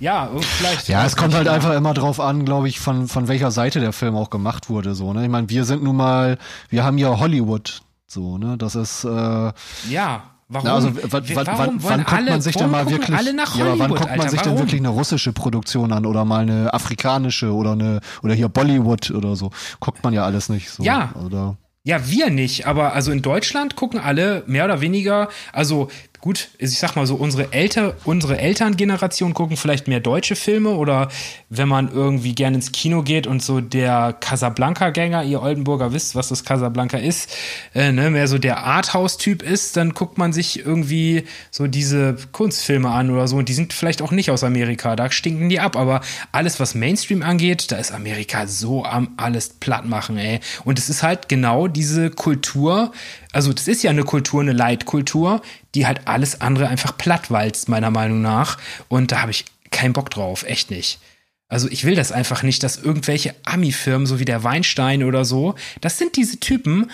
Ja, und vielleicht. Ja, es kommt halt einfach immer drauf an, glaube ich, von, von welcher Seite der Film auch gemacht wurde. So, ne? Ich meine, wir sind nun mal, wir haben ja Hollywood. So, ne? Das ist, äh, Ja. Warum? na, also w- Wir- wann, warum wann, wann guckt man sich denn mal wirklich, ja, aber wann guckt man Alter? sich denn Warum? wirklich eine russische Produktion an oder mal eine afrikanische oder eine, oder hier Bollywood oder so? Guckt man ja alles nicht so. Ja. Oder, Ja, wir nicht, aber also in Deutschland gucken alle mehr oder weniger, also gut, ich sag mal so, unsere, Elter, unsere Elterngeneration gucken vielleicht mehr deutsche Filme oder wenn man irgendwie gerne ins Kino geht und so der Casablanca-Gänger, ihr Oldenburger wisst, was das Casablanca ist, äh, ne, mehr so der Arthouse-Typ ist, dann guckt man sich irgendwie so diese Kunstfilme an oder so und die sind vielleicht auch nicht aus Amerika, da stinken die ab, aber alles, was Mainstream angeht, da ist Amerika so am alles platt machen, ey. Und es ist halt genau diese Kultur, also das ist ja eine Kultur, eine Leitkultur, die halt alles andere einfach plattwalzt, meiner Meinung nach. Und da habe ich keinen Bock drauf, echt nicht. Also ich will das einfach nicht, dass irgendwelche Ami-Firmen, so wie der Weinstein oder so, das sind diese Typen,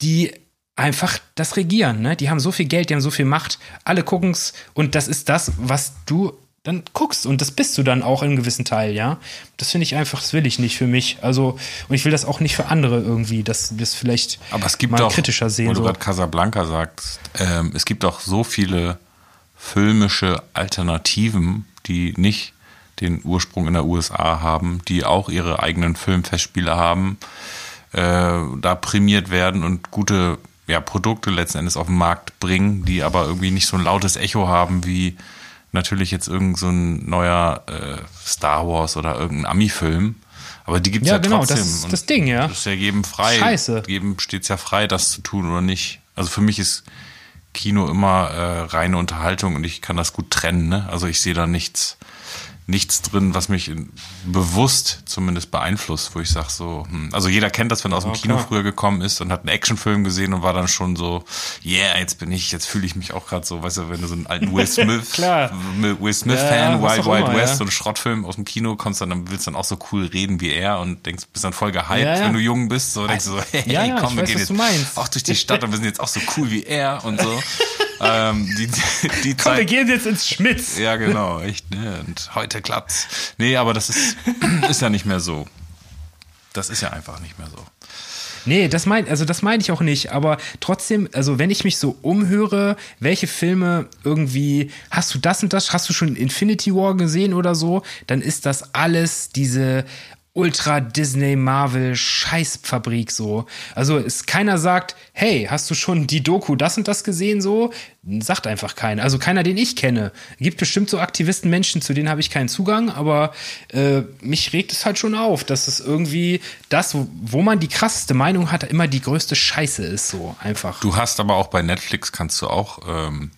die einfach das regieren, ne? Die haben so viel Geld, die haben so viel Macht, alle gucken's und das ist das, was du dann guckst und das bist du dann auch in einem gewissen Teil, ja. Das finde ich einfach, das will ich nicht für mich. Also und ich will das auch nicht für andere irgendwie, dass wir es vielleicht Aber es gibt mal doch, kritischer sehen. wo du So. gerade Casablanca sagst, ähm, es gibt auch so viele filmische Alternativen, die nicht den Ursprung in der USA haben, die auch ihre eigenen Filmfestspiele haben, äh, da prämiert werden und gute ja, Produkte letzten Endes auf den Markt bringen, die aber irgendwie nicht so ein lautes Echo haben wie natürlich jetzt irgend so ein neuer äh, Star Wars oder irgendein Ami-Film. Aber die gibt's Ja, ja, genau, trotzdem. das ist das Ding, ja. Das ist ja jedem frei. Scheiße. Jedem steht's ja frei, das zu tun oder nicht. Also für mich ist Kino immer äh, reine Unterhaltung und ich kann das gut trennen. Ne? Also ich sehe da nichts, nichts drin, was mich bewusst zumindest beeinflusst, wo ich sage so, hm. also jeder kennt das, wenn er aus dem Kino klar. früher gekommen ist und hat einen Actionfilm gesehen und war dann schon so, yeah, jetzt bin ich, jetzt fühle ich mich auch gerade so, weißt du, wenn du so einen alten Will [LAUGHS] Smith. Will Smith Fan, Wild Wild immer, West, ja. so ein Schrottfilm aus dem Kino kommst dann, dann willst du dann auch so cool reden wie er und denkst, bist dann voll gehypt, Ja, wenn du jung bist, so denkst du so, hey, komm, ich wir weiß, gehen jetzt auch durch die Stadt und wir sind jetzt auch so cool wie er und so. [LAUGHS] ähm, die, die Komm, wir Zeit, gehen jetzt ins Schmitz. ja, genau, echt, ne? Und heute klappt's. Nee, aber das ist, [CLEARS THROAT] ist ja nicht mehr so. Das ist ja einfach nicht mehr so. Nee, das mein, also das meine ich auch nicht, aber trotzdem, also wenn ich mich so umhöre, welche Filme irgendwie, hast du das und das, hast du schon Infinity War gesehen oder so, dann ist das alles diese Ultra Disney Marvel Scheißfabrik so. Also es keiner sagt, hey, hast du schon die Doku das und das gesehen so? Sagt einfach keiner. Also keiner, den ich kenne. Gibt bestimmt so Aktivisten Menschen, zu denen habe ich keinen Zugang, aber äh, mich regt es halt schon auf, dass es irgendwie das, wo, wo man die krasseste Meinung hat, immer die größte Scheiße ist so einfach. Du hast aber auch bei Netflix kannst du auch, ähm,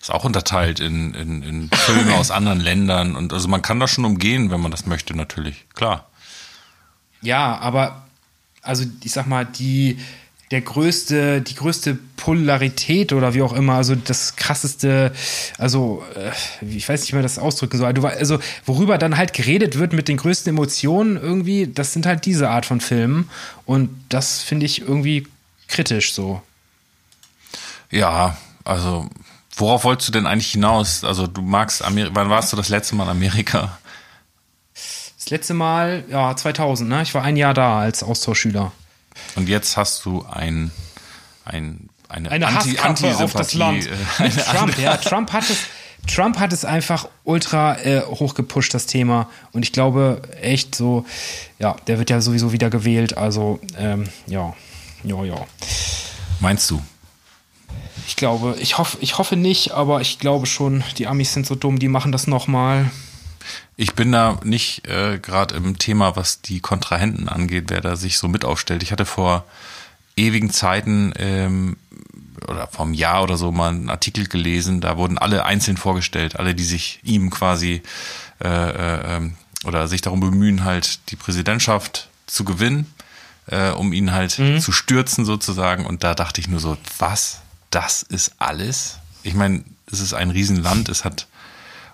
ist auch unterteilt in, in, in Filme [LAUGHS] aus anderen Ländern und also man kann das schon umgehen, wenn man das möchte, natürlich. Klar. Ja, aber also ich sag mal, die der größte, die größte Polarität oder wie auch immer, also das krasseste, also äh, ich weiß nicht, wie man das ausdrücken soll. Also worüber dann halt geredet wird mit den größten Emotionen irgendwie, das sind halt diese Art von Filmen und das finde ich irgendwie kritisch so. Ja, also worauf wolltest du denn eigentlich hinaus? Also du magst Amerika, wann warst du das letzte Mal in Amerika? Das letzte Mal, ja, 2000, ne? Ich war ein Jahr da als Austauschschüler. Und jetzt hast du ein, ein, eine, eine Anti, Hasskappe auf das Land. äh, [LAUGHS] Mit eine Trump, ja, Trump hat es, Trump hat es einfach ultra äh, hochgepusht, das Thema. Und ich glaube echt so, ja, der wird ja sowieso wieder gewählt. Also, ähm, ja, ja, ja. Meinst du? Ich glaube, ich hoffe, ich hoffe nicht, aber ich glaube schon, die Amis sind so dumm, die machen das nochmal. Ich bin da nicht äh, gerade im Thema, was die Kontrahenten angeht, wer da sich so mit aufstellt. Ich hatte vor ewigen Zeiten ähm, oder vor einem Jahr oder so mal einen Artikel gelesen, da wurden alle einzeln vorgestellt, alle, die sich ihm quasi äh, äh, ähm, oder sich darum bemühen, halt die Präsidentschaft zu gewinnen, äh, um ihn halt zu stürzen sozusagen. Und da dachte ich nur so, was? Das ist alles? Ich meine, es ist ein Riesenland, es hat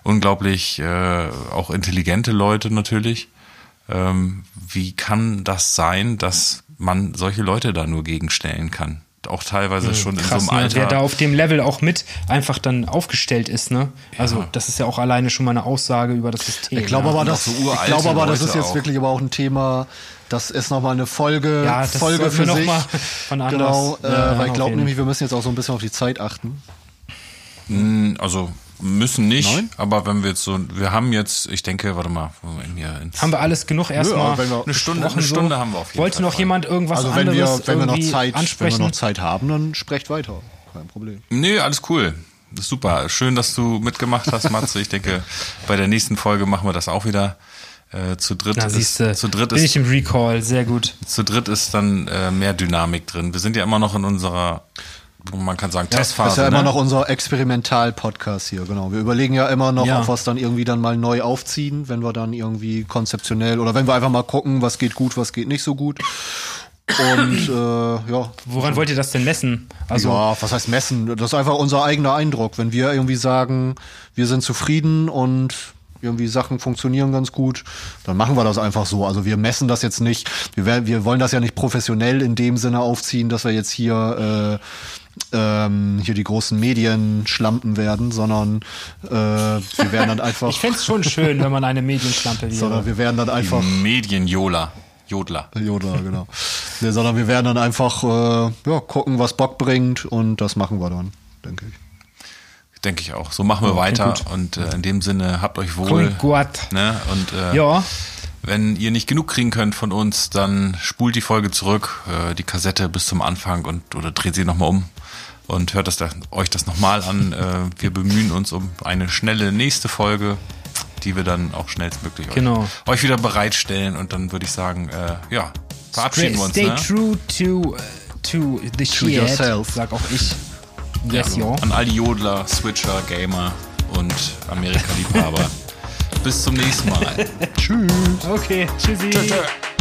unglaublich äh, auch intelligente Leute natürlich. Ähm, wie kann das sein, dass man solche Leute da nur gegenstellen kann? Auch teilweise schon in so Krass, einem ne? wer da Alter. auf dem Level auch mit einfach dann aufgestellt ist, ne? Also, das ist ja auch alleine schon mal eine Aussage über das System. Ich glaube ja. aber, und das, so ich glaube aber, das ist jetzt auch. wirklich aber auch ein Thema, das ist nochmal eine Folge, Ja, das Folge für noch sich. mal von anders, genau, äh, äh, weil ich glaube nämlich, wir müssen jetzt auch so ein bisschen auf die Zeit achten. Also müssen nicht, Nein? aber wenn wir jetzt so, wir haben jetzt, ich denke, warte mal, hier ins, Haben wir alles genug erstmal? wenn wir- eine Stunde, eine Stunde so? haben wir auf jeden Wollte Fall. noch voll. jemand irgendwas Also wenn anderes wir, wenn wir noch Zeit, wenn ansprechen? wir noch Zeit haben, dann sprecht weiter. Kein Problem. Nee, alles cool. Super. Schön, dass du mitgemacht hast, Matze. Ich denke, [LAUGHS] bei der nächsten Folge machen wir das auch wieder. Äh, zu dritt Na, ist, siehste, zu dritt bin ist ich im Recall, sehr gut. Zu dritt ist dann äh, mehr Dynamik drin. Wir sind ja immer noch in unserer, man kann sagen, Testphase. Das ist ja immer ne? noch unser Experimental-Podcast hier, genau. Wir überlegen ja immer noch, Ja. ob wir es dann irgendwie dann mal neu aufziehen, wenn wir dann irgendwie konzeptionell oder wenn wir einfach mal gucken, was geht gut, was geht nicht so gut. Und äh, ja. Woran wollt ihr das denn messen? Also, ja, was heißt messen? Das ist einfach unser eigener Eindruck. Wenn wir irgendwie sagen, wir sind zufrieden und irgendwie Sachen funktionieren ganz gut, dann machen wir das einfach so. Also wir messen das jetzt nicht. Wir, wir wollen das ja nicht professionell in dem Sinne aufziehen, dass wir jetzt hier äh, ähm, hier die großen Medien schlampen werden, sondern äh, wir werden dann [LAUGHS] einfach, ich fände es schon schön, wenn man eine Medienschlampe sondern wäre. wir werden dann einfach Medienjola. Jodler. Jodler, [LAUGHS] genau. Nee, sondern wir werden dann einfach äh, ja, gucken, was Bock bringt und das machen wir dann, denke ich. Denke ich auch. So machen wir weiter. Und äh, in dem Sinne, habt euch wohl. Gut. Ne? Und äh, Ja, wenn ihr nicht genug kriegen könnt von uns, dann spult die Folge zurück, äh, die Kassette bis zum Anfang und oder dreht sie nochmal um und hört das da, euch das nochmal an. Äh, wir bemühen uns um eine schnelle nächste Folge, die wir dann auch schnellstmöglich Genau. euch, euch wieder bereitstellen. Und dann würde ich sagen, äh, ja, verabschieden wir uns. stay Ne? true to, uh, to the shit, yourself. sag auch ich. Yes, ja. An all die Jodler, Switcher, Gamer und Amerika-Liebhaber. [LAUGHS] bis zum nächsten Mal. [LAUGHS] Tschüss. Okay, tschüssi. Tschö, tschö.